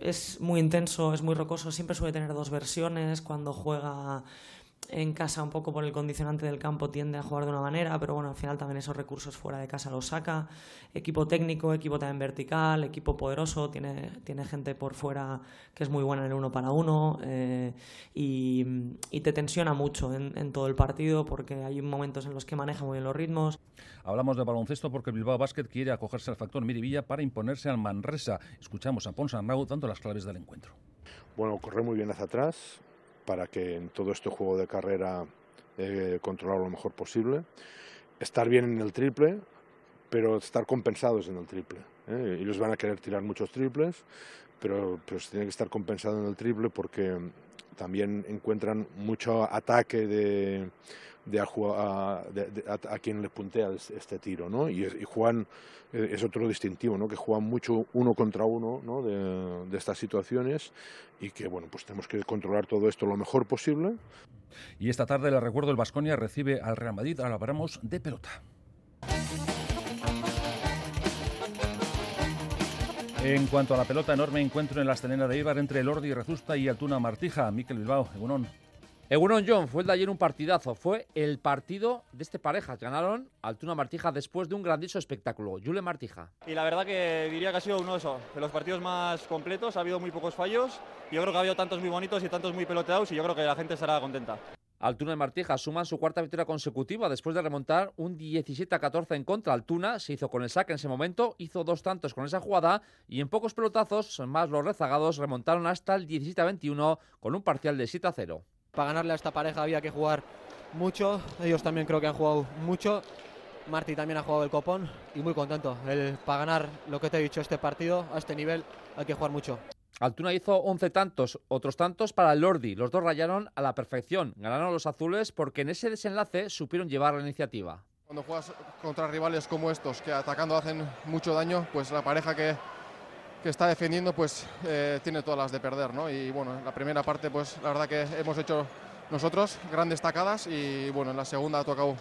Es muy intenso, es muy rocoso, siempre suele tener dos versiones, cuando juega en casa un poco por el condicionante del campo tiende a jugar de una manera, pero bueno, al final también esos recursos fuera de casa los saca. Equipo técnico, equipo también vertical, equipo poderoso, tiene, tiene gente por fuera que es muy buena en el uno para uno eh, y, y, te tensiona mucho en, en, todo el partido porque hay momentos en los que maneja muy bien los ritmos. Hablamos de baloncesto porque Bilbao Basket quiere acogerse al factor Miribilla para imponerse al Manresa. Escuchamos a Pons Arnau dando las claves del encuentro. Bueno, corre muy bien hacia atrás, para que en todo este juego de carrera eh, controlar lo mejor posible. Estar bien en el triple, pero estar compensados en el triple. ¿eh? Ellos van a querer tirar muchos triples, pero, pero se tiene que estar compensado en el triple porque también encuentran mucho ataque de, de, a, de, de a, a, quien le puntea este tiro, ¿no? Y, y juegan, eh, es otro distintivo, ¿no? Que juegan mucho uno contra uno, ¿no? De, de, estas situaciones y que, bueno, pues tenemos que controlar todo esto lo mejor posible. Y esta tarde, le recuerdo, el Vasconia recibe al Real Madrid, ahora hablamos de pelota. En cuanto a la pelota, enorme encuentro en la estelena de Ibar entre Lordi Rezusta y Altuna Martija. Miquel Bilbao, Egunon. Egunon John, fue el de ayer un partidazo. Fue el partido de este pareja. Ganaron Altuna Martija después de un grandioso espectáculo. Jule Martija. Y la verdad que diría que ha sido uno de, esos, de los partidos más completos. Ha habido muy pocos fallos. Yo creo que ha habido tantos muy bonitos y tantos muy peloteados y yo creo que la gente estará contenta. Altuna y Martija suman su cuarta victoria consecutiva después de remontar un 17 a 14 en contra. Altuna se hizo con el saque en ese momento, hizo dos tantos con esa jugada y en pocos pelotazos, más los rezagados, remontaron hasta el 17 a 21 con un parcial de 7 a 0. Para ganarle a esta pareja había que jugar mucho, ellos también creo que han jugado mucho. Marti también ha jugado el copón y muy contento. El, para ganar lo que te he dicho, este partido, a este nivel, hay que jugar mucho. Altuna hizo 11 tantos, otros tantos para el Lordi. Los dos rayaron a la perfección. Ganaron los azules porque en ese desenlace supieron llevar la iniciativa. Cuando juegas contra rivales como estos, que atacando hacen mucho daño, pues la pareja que, que está defendiendo pues eh, tiene todas las de perder, ¿no? Y bueno, en la primera parte pues la verdad que hemos hecho nosotros grandes tacadas y bueno, en la segunda ha tocado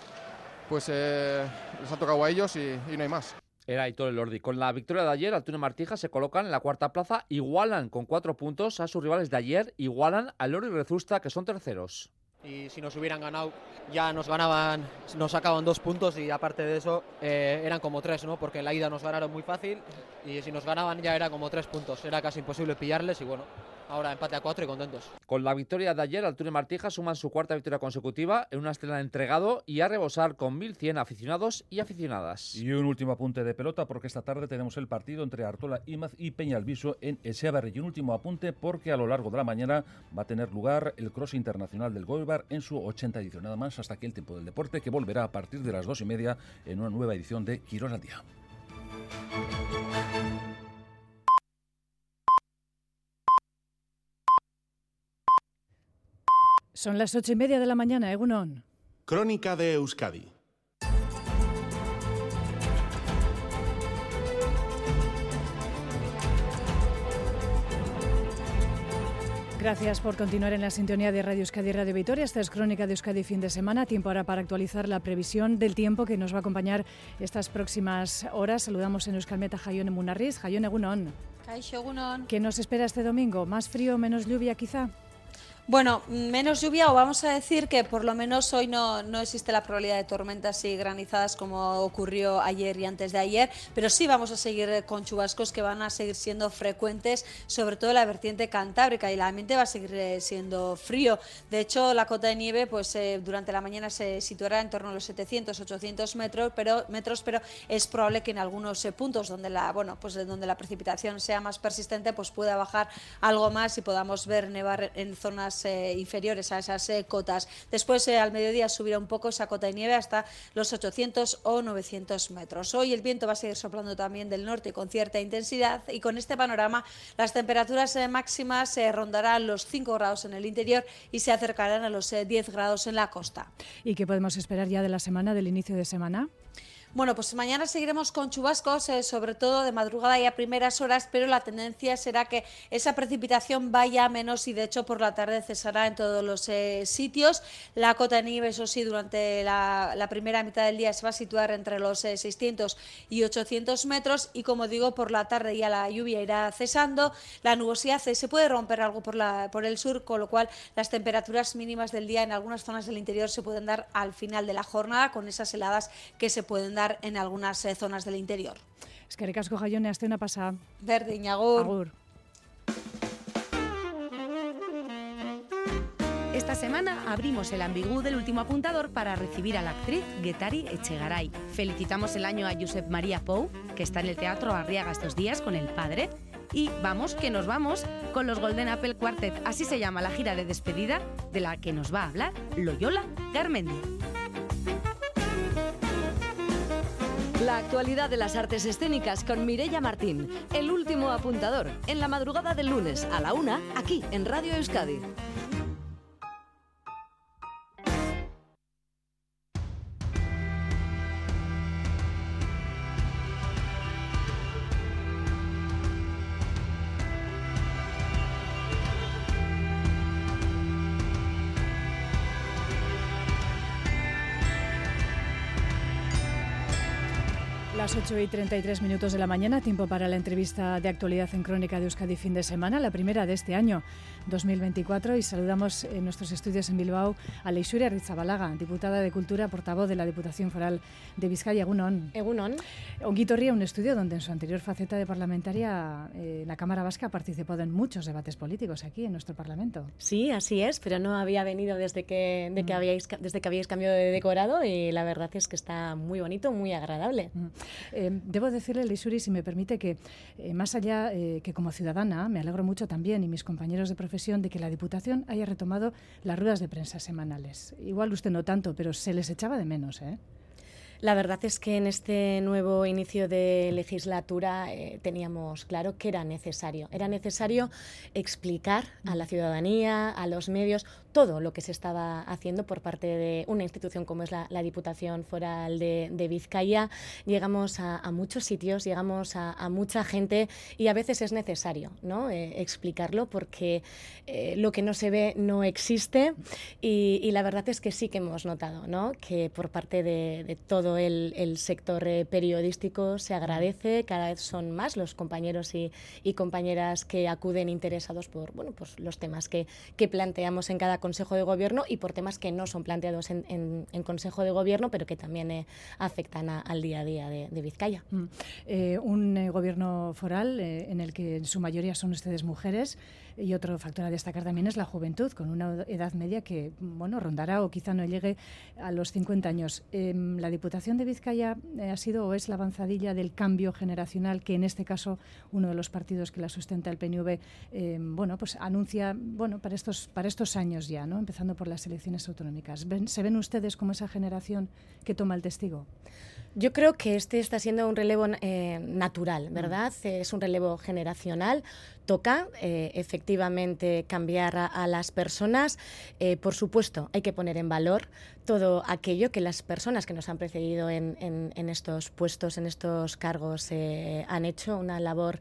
pues eh, les ha tocado a ellos y, y no hay más. Era Aitor Elordi. Con la victoria de ayer, Altuna Martija se colocan en la cuarta plaza, igualan con cuatro puntos a sus rivales de ayer, igualan a Loro y Rezusta, que son terceros. Y si nos hubieran ganado, ya nos ganaban, nos sacaban dos puntos y aparte de eso eh, eran como tres, ¿no? Porque en la ida nos ganaron muy fácil y si nos ganaban ya era como tres puntos. Era casi imposible pillarles y bueno, ahora empate a cuatro y contentos. Con la victoria de ayer, Altura y Martija suman su cuarta victoria consecutiva en una estrella entregado y a rebosar con 1.100 aficionados y aficionadas. Y un último apunte de pelota porque esta tarde tenemos el partido entre Artola Imaz y Peñalviso en Eseaberri. Y un último apunte porque a lo largo de la mañana va a tener lugar el Cross Internacional del Goibar en su 80 edición. Nada más hasta aquí el tiempo del deporte que volverá a partir de las dos y media en una nueva edición de Quirón al Día. Son las ocho y media de la mañana, Egunon. Crónica de Euskadi. Gracias por continuar en la sintonía de Radio Euskadi y Radio Vitoria. Esta es Crónica de Euskadi fin de semana. Tiempo ahora para actualizar la previsión del tiempo que nos va a acompañar estas próximas horas. Saludamos en Euskalmeta Jayone Munarriz. Jayone Egunon. ¿Qué nos espera este domingo? ¿Más frío, menos lluvia quizá? Bueno, menos lluvia o vamos a decir que por lo menos hoy no, no, existe la probabilidad de tormentas y granizadas como ocurrió ayer y antes de ayer, pero sí vamos a seguir con chubascos que van a seguir siendo frecuentes, sobre todo en la vertiente cantábrica y el ambiente va a seguir eh, siendo frío. De hecho, la cota de nieve pues eh, durante la mañana se situará en torno a los 700-800 metros, pero, metros, pero es probable que en algunos eh, puntos donde la, bueno, pues donde la precipitación sea más persistente pues pueda bajar algo más y podamos ver nevar en zonas eh, inferiores a esas eh, cotas. Después, eh, al mediodía, subirá un poco esa cota de nieve hasta los 800 o 900 metros. Hoy el viento va a seguir soplando también del norte con cierta intensidad y con este panorama las temperaturas máximas rondarán los 5 grados en el interior y se acercarán a los 10 grados en la costa. ¿Y qué podemos esperar ya de la semana, del inicio de semana? Bueno, pues mañana seguiremos con chubascos, eh, sobre todo de madrugada y a primeras horas, pero la tendencia será que esa precipitación vaya menos y de hecho por la tarde cesará en todos los eh, sitios. La cota de nieve, eso sí, durante la, primera mitad del día se va a situar entre los 600 eh, y 800 metros y como digo, por la tarde ya la lluvia irá cesando. La nubosidad se puede romper algo por, por el sur, con lo cual las temperaturas mínimas del día en algunas zonas del interior se pueden dar al final de la jornada con esas heladas que se pueden dar en algunas eh, zonas del interior. Es que recasco Jayone, hasta una pasada. Verde, agur. agur. Esta semana abrimos el ambigú del último apuntador para recibir a la actriz Getari Echegaray. Felicitamos el año a Josep María Pou, que está en el Teatro Arriaga estos días con el padre. Y vamos, que nos vamos con los Golden Apple Quartet. Así se llama la gira de despedida de la que nos va a hablar Loyola Garmendi. La actualidad de las artes escénicas con Mirella Martín, el último apuntador, en la madrugada del lunes a la una, aquí en Radio Euskadi. 8 y 33 minutos de la mañana, tiempo para la entrevista de actualidad en Crónica de Euskadi fin de semana, la primera de este año 2024. Y saludamos en nuestros estudios en Bilbao a Leixuria Rizabalaga, diputada de Cultura, portavoz de la Diputación Foral de Vizcaya. Egunon. Egunon. Onguitorria, un estudio donde en su anterior faceta de parlamentaria, eh, la Cámara Vasca ha participado en muchos debates políticos aquí en nuestro Parlamento. Sí, así es, pero no había venido desde que, de que mm. habíais, desde que habíais cambiado de decorado y la verdad es que está muy bonito, muy agradable. Mm. Eh, debo decirle, Lisuri, si me permite, que eh, más allá eh, que como ciudadana, me alegro mucho también y mis compañeros de profesión de que la Diputación haya retomado las ruedas de prensa semanales. Igual usted no tanto, pero se les echaba de menos, ¿eh? La verdad es que en este nuevo inicio de legislatura eh, teníamos claro que era necesario. Era necesario explicar a la ciudadanía, a los medios, todo lo que se estaba haciendo por parte de una institución como es la, Diputación Foral de, Vizcaya. Llegamos a, muchos sitios, llegamos a, mucha gente y a veces es necesario ¿no? Eh, explicarlo porque eh, lo que no se ve no existe y, la verdad es que sí que hemos notado ¿no? que por parte de, de todo el, sector eh, periodístico se agradece, cada vez son más los compañeros y, compañeras que acuden interesados por bueno, pues los temas que, planteamos en cada Consejo de Gobierno y por temas que no son planteados en, Consejo de Gobierno, pero que también eh, afectan al día a día de, Vizcaya. Mm. un gobierno foral en el que en su mayoría son ustedes mujeres. Y otro factor a destacar también es la juventud, con una edad media que bueno rondará o quizá no llegue a los 50 años. Em, la Diputación de Vizcaya eh, ha sido o es la avanzadilla del cambio generacional que en este caso uno de los partidos que la sustenta el PNV em, bueno pues anuncia bueno para estos para estos años ya, ¿no? empezando por las elecciones autonómicas. ¿Se ven ustedes como esa generación que toma el testigo? Yo creo que este está siendo un relevo eh, natural, mm. ¿verdad? Es un relevo generacional. Toca eh, efectivamente cambiar a, las personas. Eh, por supuesto, hay que poner en valor todo aquello que las personas que nos han precedido en, en estos puestos, en estos cargos, han hecho, una labor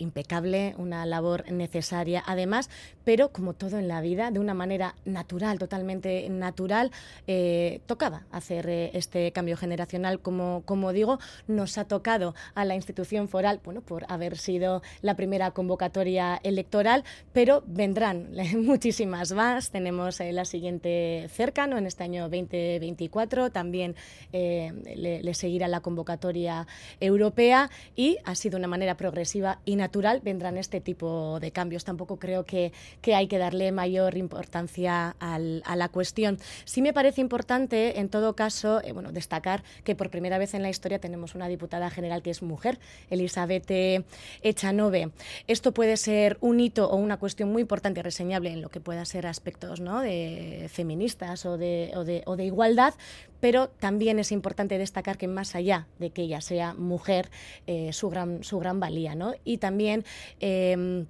impecable, una labor necesaria además, pero como todo en la vida, de una manera natural, totalmente natural, eh, tocaba hacer eh, este cambio generacional, como, como digo, nos ha tocado a la institución foral, bueno, por haber sido la primera convocatoria electoral, pero vendrán *laughs* muchísimas más, tenemos eh, la siguiente cercano en este año 2024, también le, le seguirá la convocatoria europea y ha sido una manera progresiva y natural natural vendrán este tipo de cambios. Tampoco creo que, que hay que darle mayor importancia al, a la cuestión. Sí me parece importante, en todo caso, eh, bueno, destacar que por primera vez en la historia tenemos una diputada general que es mujer, Elizabeth Echanove. Esto puede ser un hito o una cuestión muy importante reseñable en lo que pueda ser aspectos ¿no? de feministas o de, o de, o de igualdad, pero también es importante destacar que más allá de que ella sea mujer, eh, su, gran, su gran valía, ¿no? Y también... Em,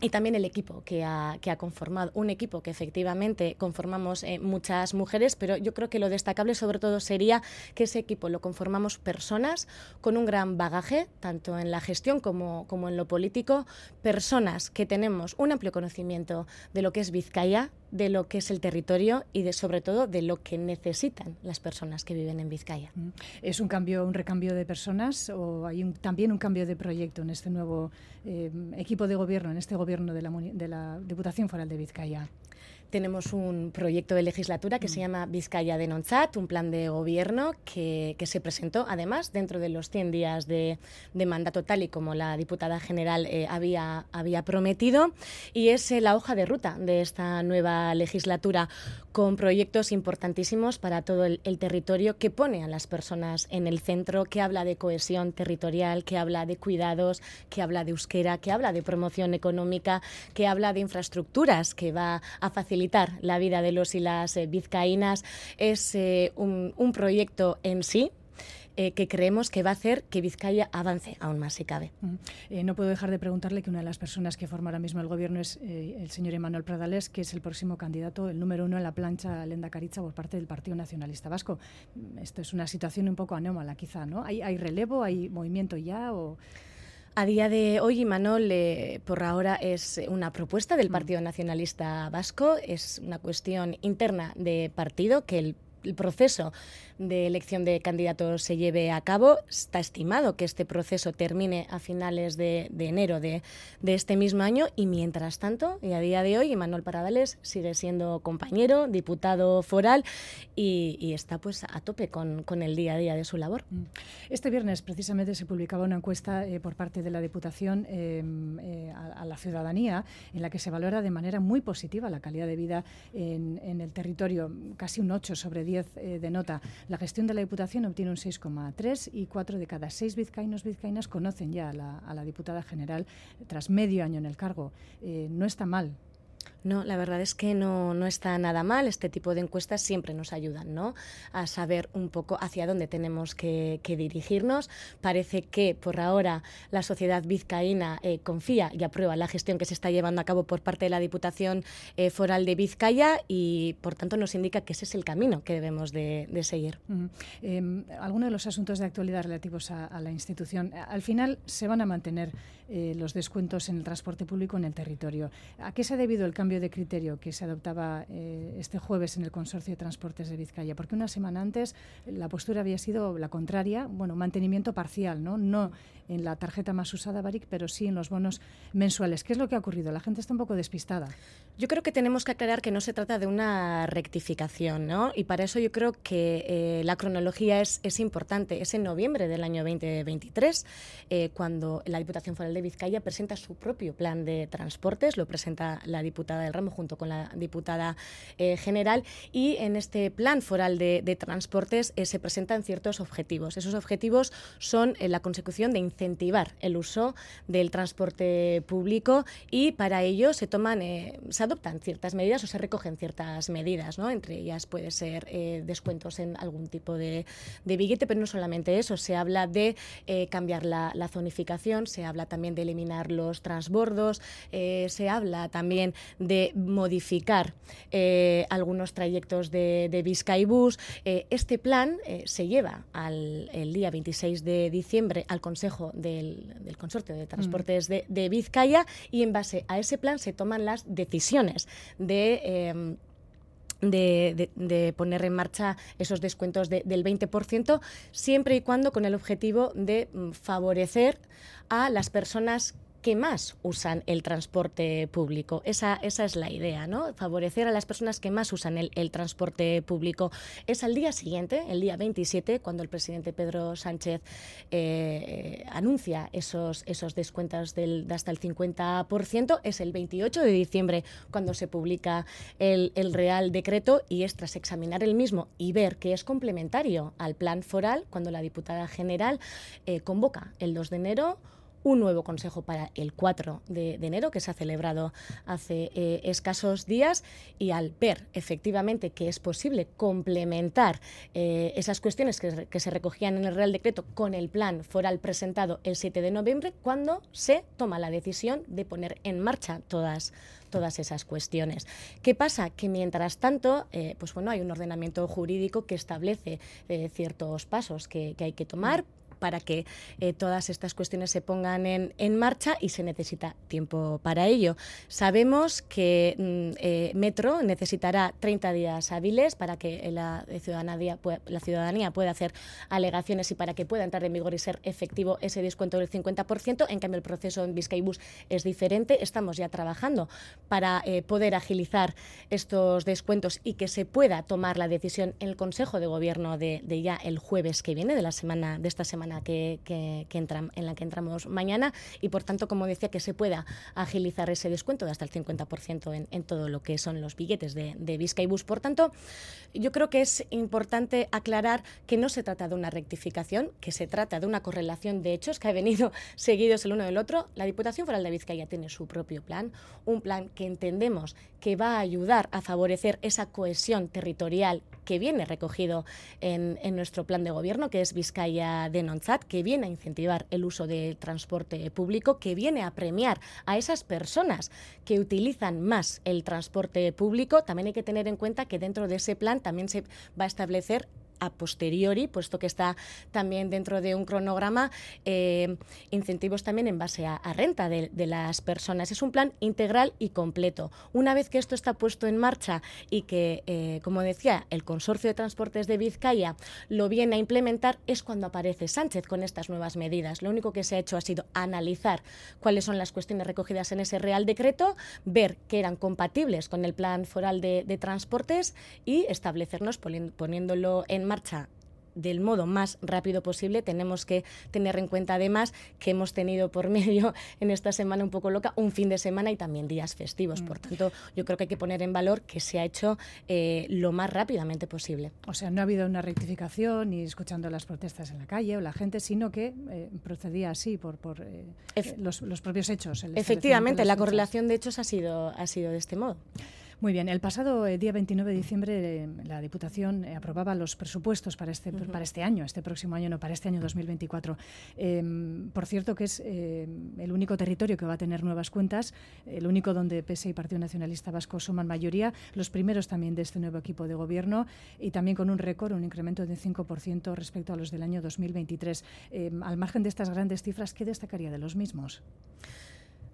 y también el equipo que ha, que ha, conformado, un equipo que efectivamente conformamos eh, muchas mujeres, pero yo creo que lo destacable sobre todo sería que ese equipo lo conformamos personas con un gran bagaje, tanto en la gestión como, como en lo político, personas que tenemos un amplio conocimiento de lo que es Vizcaya, de lo que es el territorio y de sobre todo de lo que necesitan las personas que viven en Vizcaya. Mm. ¿Es un cambio, un recambio de personas o hay también un cambio de proyecto en este nuevo eh, equipo de gobierno, en este gobierno de la, de la Diputación Foral de Vizcaya? Tenemos un proyecto de legislatura que se mm. llama Vizcaya de Nonzat, un plan de gobierno que, se presentó además dentro de los 100 días de, mandato tal y como la diputada general eh, había, había prometido y es eh, la hoja de ruta de esta nueva legislatura con proyectos importantísimos para todo el, territorio que pone a las personas en el centro, que habla de cohesión territorial, que habla de cuidados, que habla de euskera, que habla de promoción económica, que habla de infraestructuras, que va a facilitar la vida de los y las eh, vizcaínas. Es eh, un, proyecto en sí, eh, que creemos que va a hacer que Vizcaya avance aún más si cabe. no puedo dejar de preguntarle que una de las personas que forma ahora mismo el gobierno es el señor Emanuel Pradales, que es el próximo candidato, el número uno en la plancha Lenda Caritza por parte del Partido Nacionalista Vasco. Esto es una situación un poco anómala, quizá, ¿no? ¿Hay, hay relevo, hay movimiento ya o...? A día de hoy, Imanol, eh, por ahora es una propuesta del mm. Partido Nacionalista Vasco, es una cuestión interna de partido que el el proceso de elección de candidatos se lleve a cabo. Está estimado que este proceso termine a finales de, enero de, este mismo año y mientras tanto, y a día de hoy, Manuel Paradales sigue siendo compañero, diputado foral y, está pues a tope con, el día a día de su labor. Mm. Este viernes precisamente se publicaba una encuesta eh, por parte de la Diputación em, eh, a, la ciudadanía en la que se valora de manera muy positiva la calidad de vida en, en el territorio, casi un 8 sobre 10 eh, de nota. La gestión de la Diputación obtiene un 6,3 y cuatro de cada seis vizcaínos vizcaínas conocen ya a la, diputada general tras medio año en el cargo. Eh, no está mal no, la verdad es que no, no, está nada mal. Este tipo de encuestas siempre nos ayudan ¿no? a saber un poco hacia dónde tenemos que, dirigirnos. Parece que por ahora la sociedad vizcaína eh, confía y aprueba la gestión que se está llevando a cabo por parte de la Diputación eh, Foral de Vizcaya y por tanto nos indica que ese es el camino que debemos de, seguir. Em, algunos de los asuntos de actualidad relativos a, la institución, al final se van a mantener eh, los descuentos en el transporte público en el territorio. ¿A qué se ha debido el cambio de criterio que se adoptaba eh, este jueves en el Consorcio de Transportes de Vizcaya? Porque una semana antes la postura había sido la contraria, bueno, mantenimiento parcial, ¿no? No en la tarjeta más usada, Baric, pero sí en los bonos mensuales. ¿Qué es lo que ha ocurrido? La gente está un poco despistada. Yo creo que tenemos que aclarar que no se trata de una rectificación, ¿no? Y para eso yo creo que eh, la cronología es, es, importante. Es en noviembre del año 2023 eh, cuando la Diputación Foral de Vizcaya presenta su propio plan de transportes, lo presenta la diputada del ramo junto con la diputada eh, general y en este plan foral de, de transportes se presentan ciertos objetivos. Esos objetivos son la consecución de incentivar el uso del transporte público y para ello se toman, se adoptan ciertas medidas o se recogen ciertas medidas, ¿no? Entre ellas puede ser eh, descuentos en algún tipo de, billete, pero no solamente eso, se habla de eh, cambiar la, zonificación, se habla también de eliminar los transbordos, eh, se habla también de modificar algunos trayectos de, de este plan se lleva al el día 26 de diciembre al Consejo del, Consorcio de Transportes de, de Vizcaya y en base a ese plan se toman las decisiones de... Em, de, poner en marcha esos descuentos del 20%, siempre y cuando con el objetivo de mm, favorecer a las personas que más usan el transporte público. Esa, esa es la idea, ¿no? Favorecer a las personas que más usan el, transporte público. Es al día siguiente, el día 27, cuando el presidente Pedro Sánchez eh, anuncia esos, esos descuentos del, de hasta el 50%. Es el 28 de diciembre cuando se publica el, Real Decreto y es tras examinar el mismo y ver que es complementario al plan foral cuando la diputada general eh, convoca el 2 de enero un nuevo consejo para el 4 de, enero, que se ha celebrado hace eh, escasos días, y al ver efectivamente que es posible complementar eh, esas cuestiones que, se recogían en el Real Decreto con el plan foral presentado el 7 de noviembre, cuando se toma la decisión de poner en marcha todas todas esas cuestiones. ¿Qué pasa? Que mientras tanto, eh, pues bueno, hay un ordenamiento jurídico que establece ciertos pasos que, hay que tomar para que eh, todas estas cuestiones se pongan en, marcha y se necesita tiempo para ello. Sabemos que mm, eh, Metro necesitará 30 días hábiles para que la ciudadanía, la ciudadanía pueda hacer alegaciones y para que pueda entrar en vigor y ser efectivo ese descuento del 50%. En cambio, el proceso en Bus es diferente. Estamos ya trabajando para eh, poder agilizar estos descuentos y que se pueda tomar la decisión en el Consejo de Gobierno de, de ya el jueves que viene, de la semana de esta semana que, en la que entramos mañana y, por tanto, como decía, que se pueda agilizar ese descuento de hasta el 50% en, todo lo que son los billetes de, de Bus. Por tanto, yo creo que es importante aclarar que no se trata de una rectificación, que se trata de una correlación de hechos que ha venido *laughs* seguidos el uno del otro. La Diputación Foral de Vizcaya tiene su propio plan, un plan que entendemos que va a ayudar a favorecer esa cohesión territorial que viene recogido en, nuestro plan de gobierno, que es Vizcaya de Nonzat, que viene a incentivar el uso del transporte público, que viene a premiar a esas personas que utilizan más el transporte público. También hay que tener en cuenta que dentro de ese plan también se va a establecer a posteriori, puesto que está también dentro de un cronograma, eh, incentivos también en base a, renta de, las personas. Es un plan integral y completo. Una vez que esto está puesto en marcha y que, eh, como decía, el Consorcio de Transportes de Vizcaya lo viene a implementar, es cuando aparece Sánchez con estas nuevas medidas. Lo único que se ha hecho ha sido analizar cuáles son las cuestiones recogidas en ese Real Decreto, ver que eran compatibles con el Plan Foral de, de Transportes y establecernos poniéndolo en marcha del modo más rápido posible. Tenemos que tener en cuenta además que hemos tenido por *laughs* medio en esta semana un poco loca un fin de semana y también días festivos. Por mm. tanto, yo creo que hay que poner en valor que se ha hecho eh, lo más rápidamente posible. O sea, no ha habido una rectificación ni escuchando las protestas en la calle o la gente, sino que eh, procedía así por, por eh, los, propios hechos. Efectivamente, la correlación de hechos ha sido, ha sido de este modo. Muy bien, el pasado eh, día 29 de diciembre la Diputación aprobaba los presupuestos para este, para este año, este próximo año, no, para este año 2024. Em, por cierto, que es el único territorio que va a tener nuevas cuentas, el único donde PSE y Partido Nacionalista Vasco suman mayoría, los primeros también de este nuevo equipo de gobierno y también con un récord, un incremento de 5% respecto a los del año 2023. Em, al margen de estas grandes cifras, ¿qué destacaría de los mismos?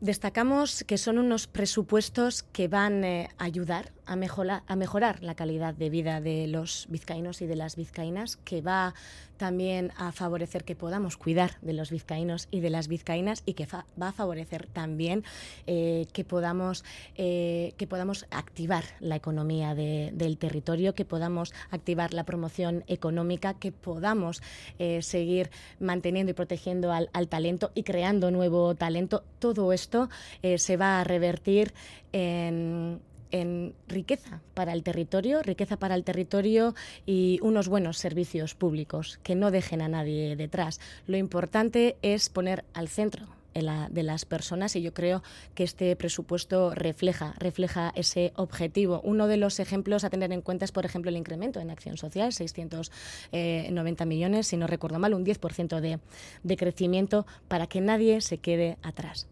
Destacamos que son unos presupuestos que van eh, a ayudar a, a mejorar la calidad de vida de los vizcaínos y de las vizcaínas, que va también a favorecer que podamos cuidar de los vizcaínos y de las vizcaínas y que va a favorecer también eh, que, podamos, eh, que podamos activar la economía del territorio, que podamos activar la promoción económica, que podamos eh, seguir manteniendo y protegiendo al, al, talento y creando nuevo talento. Todo esto se va a revertir en en riqueza para el territorio, riqueza para el territorio y unos buenos servicios públicos que no dejen a nadie detrás. Lo importante es poner al centro de las personas y yo creo que este presupuesto refleja, refleja ese objetivo. Uno de los ejemplos a tener en cuenta es, por ejemplo, el incremento en acción social, 690 eh, millones, si no recuerdo mal, un 10% de, de crecimiento para que nadie se quede atrás.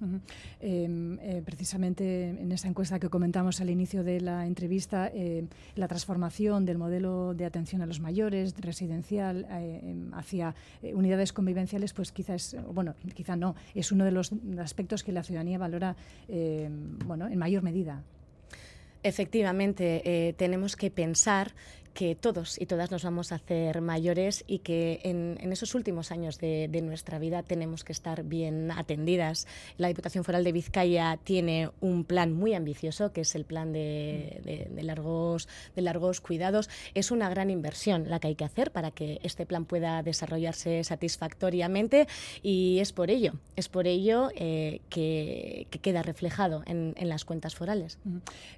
Em, eh, precisamente en esa encuesta que comentamos al inicio de la entrevista, eh, la transformación del modelo de atención a los mayores, residencial, em, hacia unidades convivenciales, pues quizás, bueno, quizá no, es uno de los aspectos que la ciudadanía valora eh, bueno, en mayor medida. Efectivamente, eh, tenemos que pensar que todos y todas nos vamos a hacer mayores y que en, esos últimos años de, nuestra vida tenemos que estar bien atendidas. La Diputación Foral de Vizcaya tiene un plan muy ambicioso, que es el plan de, largos, de largos cuidados. Es una gran inversión la que hay que hacer para que este plan pueda desarrollarse satisfactoriamente y es por ello, es por ello eh, que, queda reflejado en, las cuentas forales.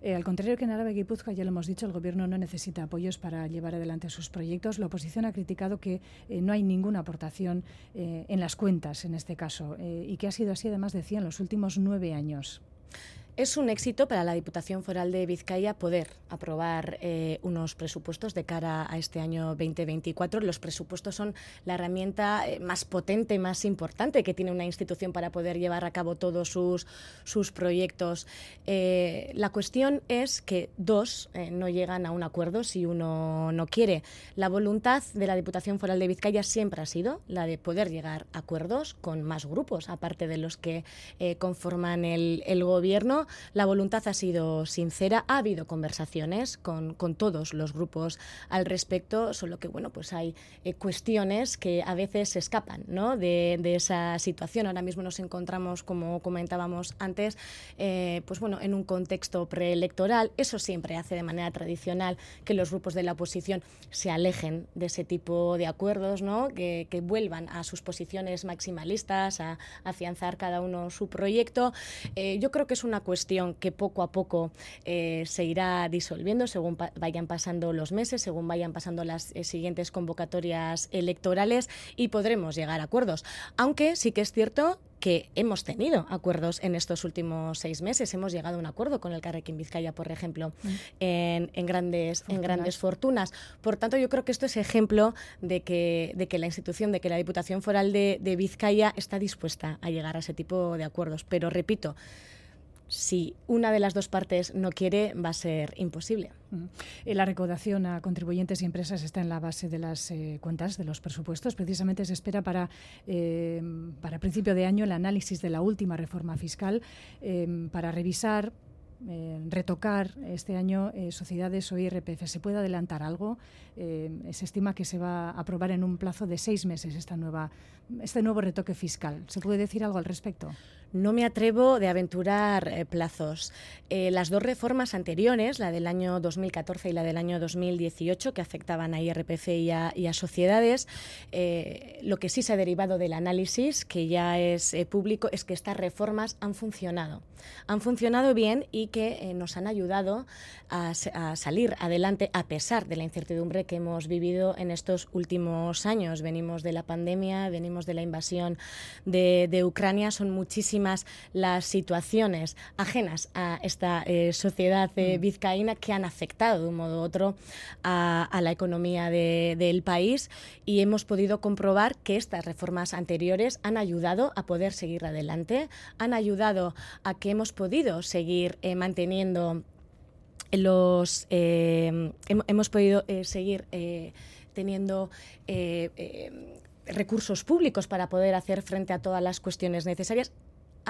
Eh, al contrario que en Árabe Guipúzcoa, ya lo hemos dicho, el Gobierno no necesita apoyos para para llevar adelante sus proyectos. La oposición ha criticado que eh, no hay ninguna aportación eh, en las cuentas, en este caso, eh, y que ha sido así, además, decía, en los últimos nueve años. Es un éxito para la Diputación Foral de Vizcaya poder aprobar eh, unos presupuestos de cara a este año 2024. Los presupuestos son la herramienta eh, más potente, más importante que tiene una institución para poder llevar a cabo todos sus, sus proyectos. Eh, la cuestión es que dos no llegan a un acuerdo si uno no quiere. La voluntad de la Diputación Foral de Vizcaya siempre ha sido la de poder llegar a acuerdos con más grupos, aparte de los que conforman el, el gobierno la voluntad ha sido sincera, ha habido conversaciones con, todos los grupos al respecto, solo que bueno, pues hay eh, cuestiones que a veces se escapan ¿no? de, esa situación. Ahora mismo nos encontramos, como comentábamos antes, eh, pues bueno, en un contexto preelectoral. Eso siempre hace de manera tradicional que los grupos de la oposición se alejen de ese tipo de acuerdos, ¿no? que, vuelvan a sus posiciones maximalistas, a, afianzar cada uno su proyecto. Eh, yo creo que es una que poco a poco eh, se irá disolviendo según vayan pasando los meses, según vayan pasando las eh, siguientes convocatorias electorales y podremos llegar a acuerdos. Aunque sí que es cierto que hemos tenido acuerdos en estos últimos seis meses. Hemos llegado a un acuerdo con el Carrequín Vizcaya, por ejemplo, mm. en, grandes, fortunas. en grandes fortunas. Por tanto, yo creo que esto es ejemplo de que, de que la institución, de que la Diputación Foral de, de Vizcaya está dispuesta a llegar a ese tipo de acuerdos. Pero repito, si una de las dos partes no quiere, va a ser imposible. Eh, la recaudación a contribuyentes y empresas está en la base de las eh, cuentas, de los presupuestos. Precisamente se espera para, eh, para principio de año el análisis de la última reforma fiscal para revisar retocar este año sociedades o IRPF. ¿Se puede adelantar algo? se estima que se va a aprobar en un plazo de seis meses esta nueva, este nuevo retoque fiscal. ¿Se puede decir algo al respecto? No me atrevo de aventurar eh, plazos. Eh, las dos reformas anteriores, la del año 2014 y la del año 2018, que afectaban a IRPF y a, sociedades, eh, lo que sí se ha derivado del análisis, que ya es público, es que estas reformas han funcionado. Han funcionado bien y que nos han ayudado a, salir adelante a pesar de la incertidumbre que hemos vivido en estos últimos años. Venimos de la pandemia, venimos de la invasión de, de Ucrania, son muchísimas las situaciones ajenas a esta eh, sociedad eh, mm. vizcaína que han afectado de un modo u otro a, la economía del país y hemos podido comprobar que estas reformas anteriores han ayudado a poder seguir adelante, han ayudado a que hemos podido seguir eh, manteniendo los hemos podido seguir teniendo recursos públicos para poder hacer frente a todas las cuestiones necesarias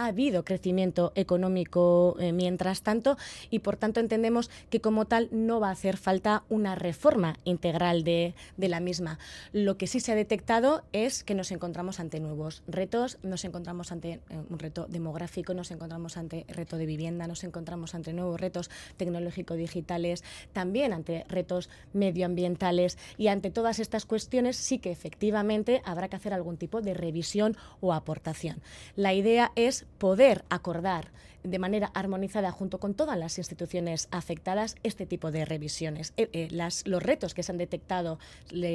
ha habido crecimiento económico eh, mientras tanto y por tanto entendemos que como tal no va a hacer falta una reforma integral de, la misma. Lo que sí se ha detectado es que nos encontramos ante nuevos retos, nos encontramos ante eh, un reto demográfico, nos encontramos ante reto de vivienda, nos encontramos ante nuevos retos tecnológico-digitales, también ante retos medioambientales y ante todas estas cuestiones sí que efectivamente habrá que hacer algún tipo de revisión o aportación. La idea es poder acordar de manera armonizada junto con todas las instituciones afectadas este tipo de revisiones. Eh, eh, las, los retos que se han detectado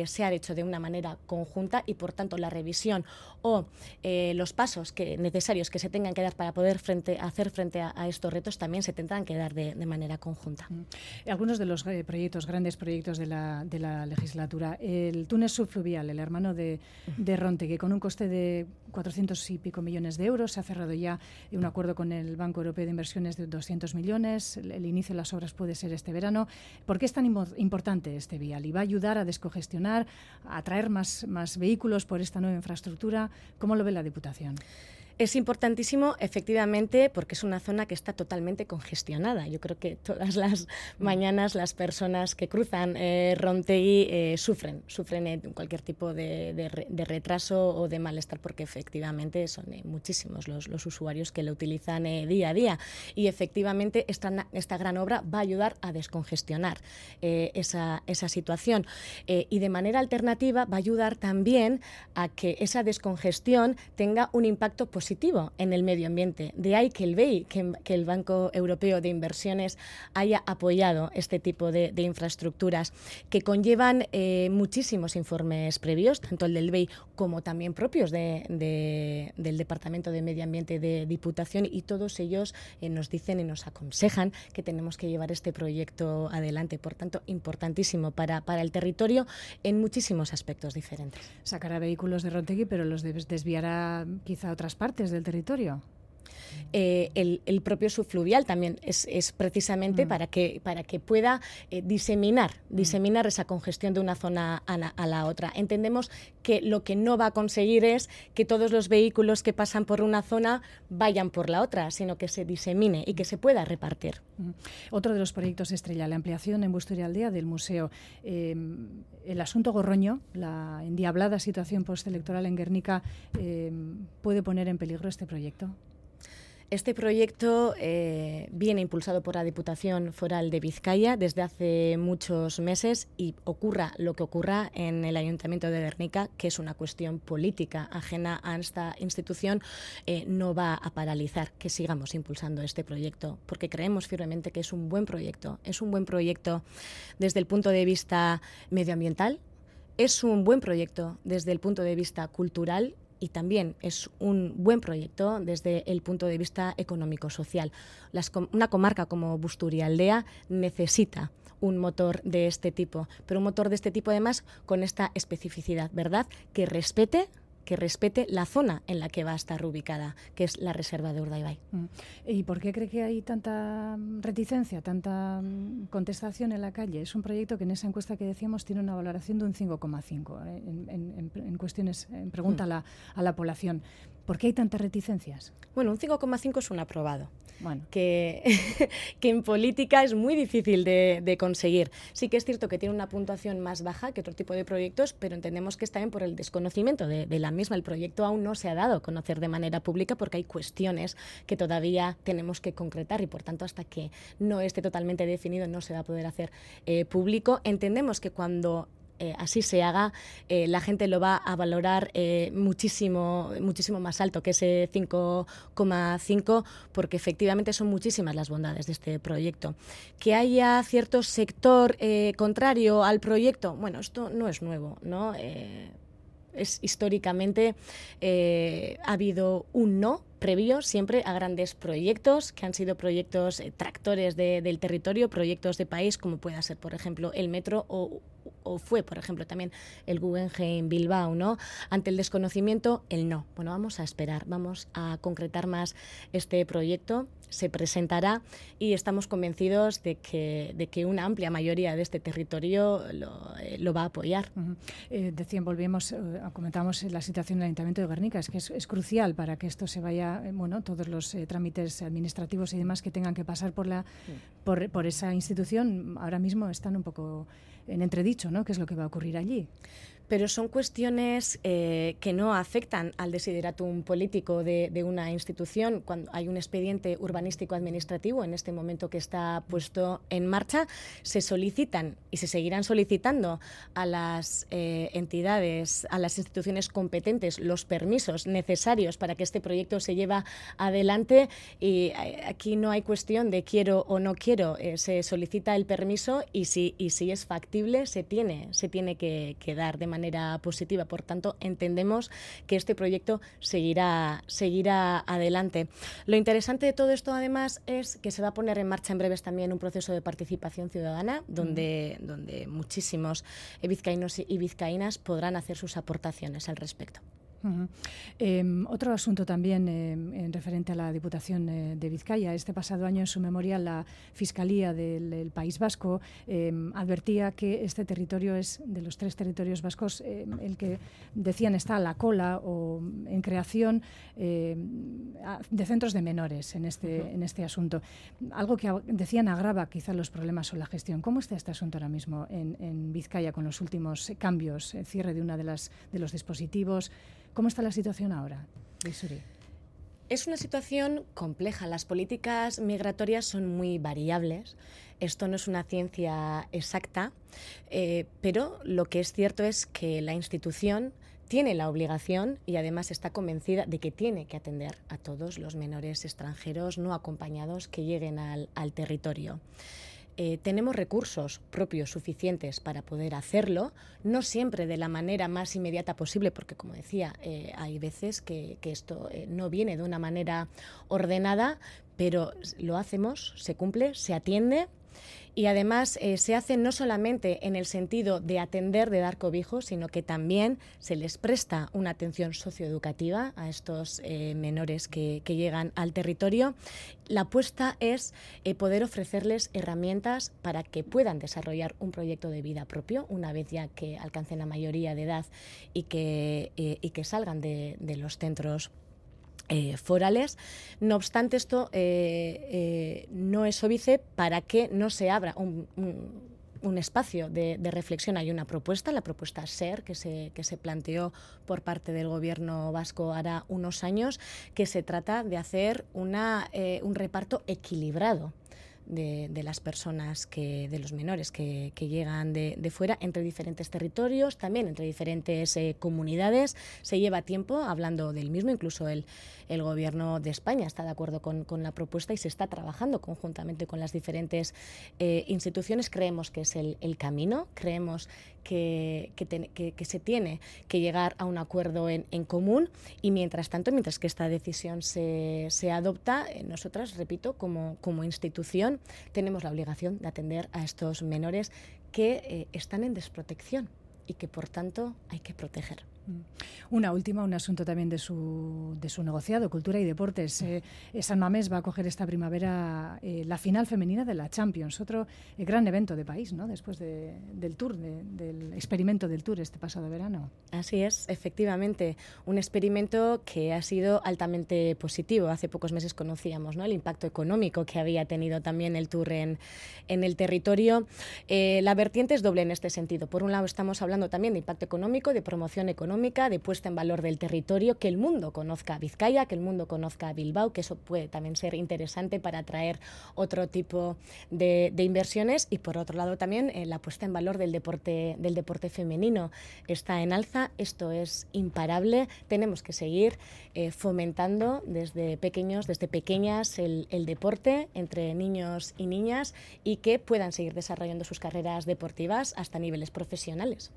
se han hecho de una manera conjunta y por tanto la revisión o eh, los pasos que, necesarios que se tengan que dar para poder frente, hacer frente a, estos retos también se tendrán que dar de, manera conjunta. Mm. Algunos de los proyectos, grandes proyectos de la, de la, legislatura, el túnel subfluvial, el hermano de, de Ronte, que con un coste de 400 y pico millones de euros se ha cerrado ya un acuerdo con el Banco Europeo de Inversiones de 200 millones. El, inicio de las obras puede ser este verano. ¿Por qué es tan importante este vial? ¿Y va a ayudar a descongestionar, a atraer más, más vehículos por esta nueva infraestructura? ¿Cómo lo ve la Diputación? Es importantísimo, efectivamente, porque es una zona que está totalmente congestionada. Yo creo que todas las mm. mañanas las personas que cruzan eh, Rontegui eh, sufren, sufren cualquier tipo de, retraso o de malestar, porque efectivamente son eh, muchísimos los, usuarios que lo utilizan día a día. Y efectivamente esta, esta gran obra va a ayudar a descongestionar esa, esa situación. y de manera alternativa va a ayudar también a que esa descongestión tenga un impacto positivo positivo en el medio ambiente. De ahí que el BEI, que, el Banco Europeo de Inversiones, haya apoyado este tipo de, infraestructuras que conllevan eh, muchísimos informes previos, tanto el del BEI como también propios de, del Departamento de Medio Ambiente de Diputación y todos ellos eh, nos dicen y nos aconsejan que tenemos que llevar este proyecto adelante. Por tanto, importantísimo para, para el territorio en muchísimos aspectos diferentes. Sacará vehículos de Rontegui, pero los desviará quizá a otras partes del territorio. Eh, el, propio subfluvial también es, precisamente mm. para, que, para que pueda eh, diseminar, mm. diseminar esa congestión de una zona a la, otra. Entendemos que lo que no va a conseguir es que todos los vehículos que pasan por una zona vayan por la otra, sino que se disemine y que se pueda repartir. Mm. Otro de los proyectos estrella, la ampliación en Bustoria Aldea del museo. Em, el asunto Gorroño, la endiablada situación postelectoral en Guernica, em, ¿puede poner en peligro este proyecto? Este proyecto eh, viene impulsado por la Diputación Foral de Vizcaya desde hace muchos meses y ocurra lo que ocurra en el Ayuntamiento de Guernica, que es una cuestión política ajena a esta institución, eh, no va a paralizar que sigamos impulsando este proyecto, porque creemos firmemente que es un buen proyecto. Es un buen proyecto desde el punto de vista medioambiental, es un buen proyecto desde el punto de vista cultural y también es un buen proyecto desde el punto de vista económico-social. una comarca como Busturialdea necesita un motor de este tipo, pero un motor de este tipo además con esta especificidad, ¿verdad? Que respete que respete la zona en la que va a estar ubicada, que es la reserva de Urdaibai. Mm. ¿Y por qué cree que hay tanta reticencia, tanta mm, contestación en la calle? Es un proyecto que en esa encuesta que decíamos tiene una valoración de un 5,5 ¿eh? en, cuestiones, en pregunta mm. a, la, a la población. ¿Por qué hay tantas reticencias? Bueno, un 5,5 es un aprobado. Bueno. Que, *laughs* que, en política es muy difícil de, conseguir. Sí que es cierto que tiene una puntuación más baja que otro tipo de proyectos, pero entendemos que está bien por el desconocimiento de, de, la misma. El proyecto aún no se ha dado a conocer de manera pública porque hay cuestiones que todavía tenemos que concretar y, por tanto, hasta que no esté totalmente definido no se va a poder hacer eh, público. Entendemos que cuando eh, así se haga, eh, la gente lo va a valorar muchísimo, muchísimo más alto que ese 5,5, porque efectivamente son muchísimas las bondades de este proyecto. Que haya cierto sector contrario al proyecto, bueno, esto no es nuevo, ¿no? Es históricamente eh, ha habido un no previo siempre a grandes proyectos que han sido proyectos eh, tractores del territorio, proyectos de país como pueda ser, por ejemplo, el metro o, o fue, por ejemplo, también el Guggenheim Bilbao, ¿no? Ante el desconocimiento, el no. Bueno, vamos a esperar, vamos a concretar más este proyecto se presentará y estamos convencidos de que, de que una amplia mayoría de este territorio lo, eh, va a apoyar. Eh, decían, volvemos, eh, comentamos la situación del Ayuntamiento de Guernica, es que es, crucial para que esto se vaya, bueno, todos los trámites administrativos y demás que tengan que pasar por, la, por, por esa institución, ahora mismo están un poco en entredicho, ¿no? ¿Qué es lo que va a ocurrir allí? Pero son cuestiones eh, que no afectan al desideratum político de, una institución. Cuando hay un expediente urbanístico administrativo en este momento que está puesto en marcha, se solicitan y se seguirán solicitando a las eh, entidades, a las instituciones competentes, los permisos necesarios para que este proyecto se lleve adelante. Y eh, aquí no hay cuestión de quiero o no quiero. se solicita el permiso y si, y si es factible, se tiene, se tiene que, que dar de manera positiva. Por tanto, entendemos que este proyecto seguirá, seguirá adelante. Lo interesante de todo esto, además, es que se va a poner en marcha en breves también un proceso de participación ciudadana, donde, donde muchísimos vizcaínos y vizcaínas podrán hacer sus aportaciones al respecto. Em, otro asunto también em, en referente a la Diputación eh, de Vizcaya. Este pasado año, en su memoria, la Fiscalía del, País Vasco em, advertía que este territorio es, de los tres territorios vascos, el que decían está a la cola o en creación de centros de menores en este, en este asunto. Algo que decían agrava quizá los problemas o la gestión. ¿Cómo está este asunto ahora mismo en, en Vizcaya con los últimos cambios, el cierre de una de las de los dispositivos? ¿Cómo está la situación ahora, Es una situación compleja. Las políticas migratorias son muy variables. Esto no es una ciencia exacta, eh, pero lo que es cierto es que la institución tiene la obligación y además está convencida de que tiene que atender a todos los menores extranjeros no acompañados que lleguen al territorio. Eh, tenemos recursos propios suficientes para poder hacerlo, no siempre de la manera más inmediata posible, porque como decía, eh, hay veces que, esto eh, no viene de una manera ordenada, pero lo hacemos, se cumple, se atiende y además eh, se hace no solamente en el sentido de atender, de dar cobijo, sino que también se les presta una atención socioeducativa a estos eh, menores que, llegan al territorio. La apuesta es eh, poder ofrecerles herramientas para que puedan desarrollar un proyecto de vida propio una vez ya que alcancen la mayoría de edad y que, y que salgan de los centros eh, forales. No obstante, esto eh, eh, no es óbice para que no se abra un, espacio de, reflexión. Hay una propuesta, la propuesta SER, que se, que se planteó por parte del gobierno vasco hará unos años, que se trata de hacer una, un reparto equilibrado de, las personas, que, de los menores que, llegan de, fuera entre diferentes territorios, también entre diferentes eh, comunidades. Se lleva tiempo hablando del mismo, incluso el, el Gobierno de España está de acuerdo con, la propuesta y se está trabajando conjuntamente con las diferentes eh, instituciones. Creemos que es el, el camino, creemos que, se tiene que llegar a un acuerdo en, en, común y mientras tanto, mientras que esta decisión se, se adopta, eh, nosotras, repito, como, como institución tenemos la obligación de atender a estos menores que eh, están en desprotección y que por tanto hay que proteger. Mm. Una última, un asunto también de su, de su negociado, Cultura y Deportes. Eh, San Mamés va a coger esta primavera eh, la final femenina de la Champions, otro eh, gran evento de país, ¿no? después del Tour, del experimento del Tour este pasado verano. Así es, efectivamente, un experimento que ha sido altamente positivo. Hace pocos meses conocíamos ¿no? el impacto económico que había tenido también el Tour en, en el territorio. la vertiente es doble en este sentido. Por un lado, estamos hablando también de impacto económico, de promoción económica, de puesta en valor del territorio, que el mundo conozca Vizcaya, que el mundo conozca Bilbao, que eso puede también ser interesante para atraer otro tipo de, inversiones. Y por otro lado también eh, la puesta en valor del deporte, del deporte femenino está en alza, esto es imparable, tenemos que seguir eh, fomentando desde pequeños, desde pequeñas el, deporte entre niños y niñas y que puedan seguir desarrollando sus carreras deportivas hasta niveles profesionales.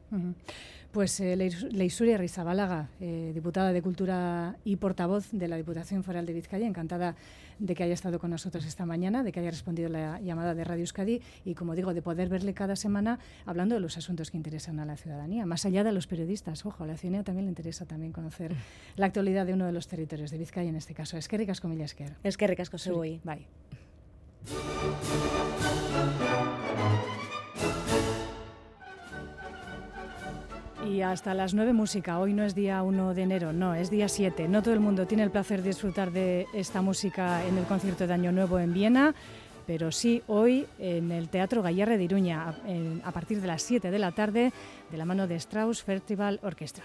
Pues eh, Victoria Rizabalaga, eh, diputada de Cultura y portavoz de la Diputación Foral de Vizcaya, encantada de que haya estado con nosotros esta mañana, de que haya respondido la llamada de Radio Euskadi y, como digo, de poder verle cada semana hablando de los asuntos que interesan a la ciudadanía, más allá de los periodistas. Ojo, a la ciudadanía también le interesa también conocer la actualidad de uno de los territorios de Vizcaya, en este caso. Es que ricas comillas que Es que ricas. Bye. Y hasta las 9 música. Hoy no es día 1 de enero, no, es día 7. No todo el mundo tiene el placer de disfrutar de esta música en el concierto de Año Nuevo en Viena, pero sí hoy en el Teatro Gallarre de Iruña, a, partir de las 7 de la tarde, de la mano de Strauss Festival Orchestra.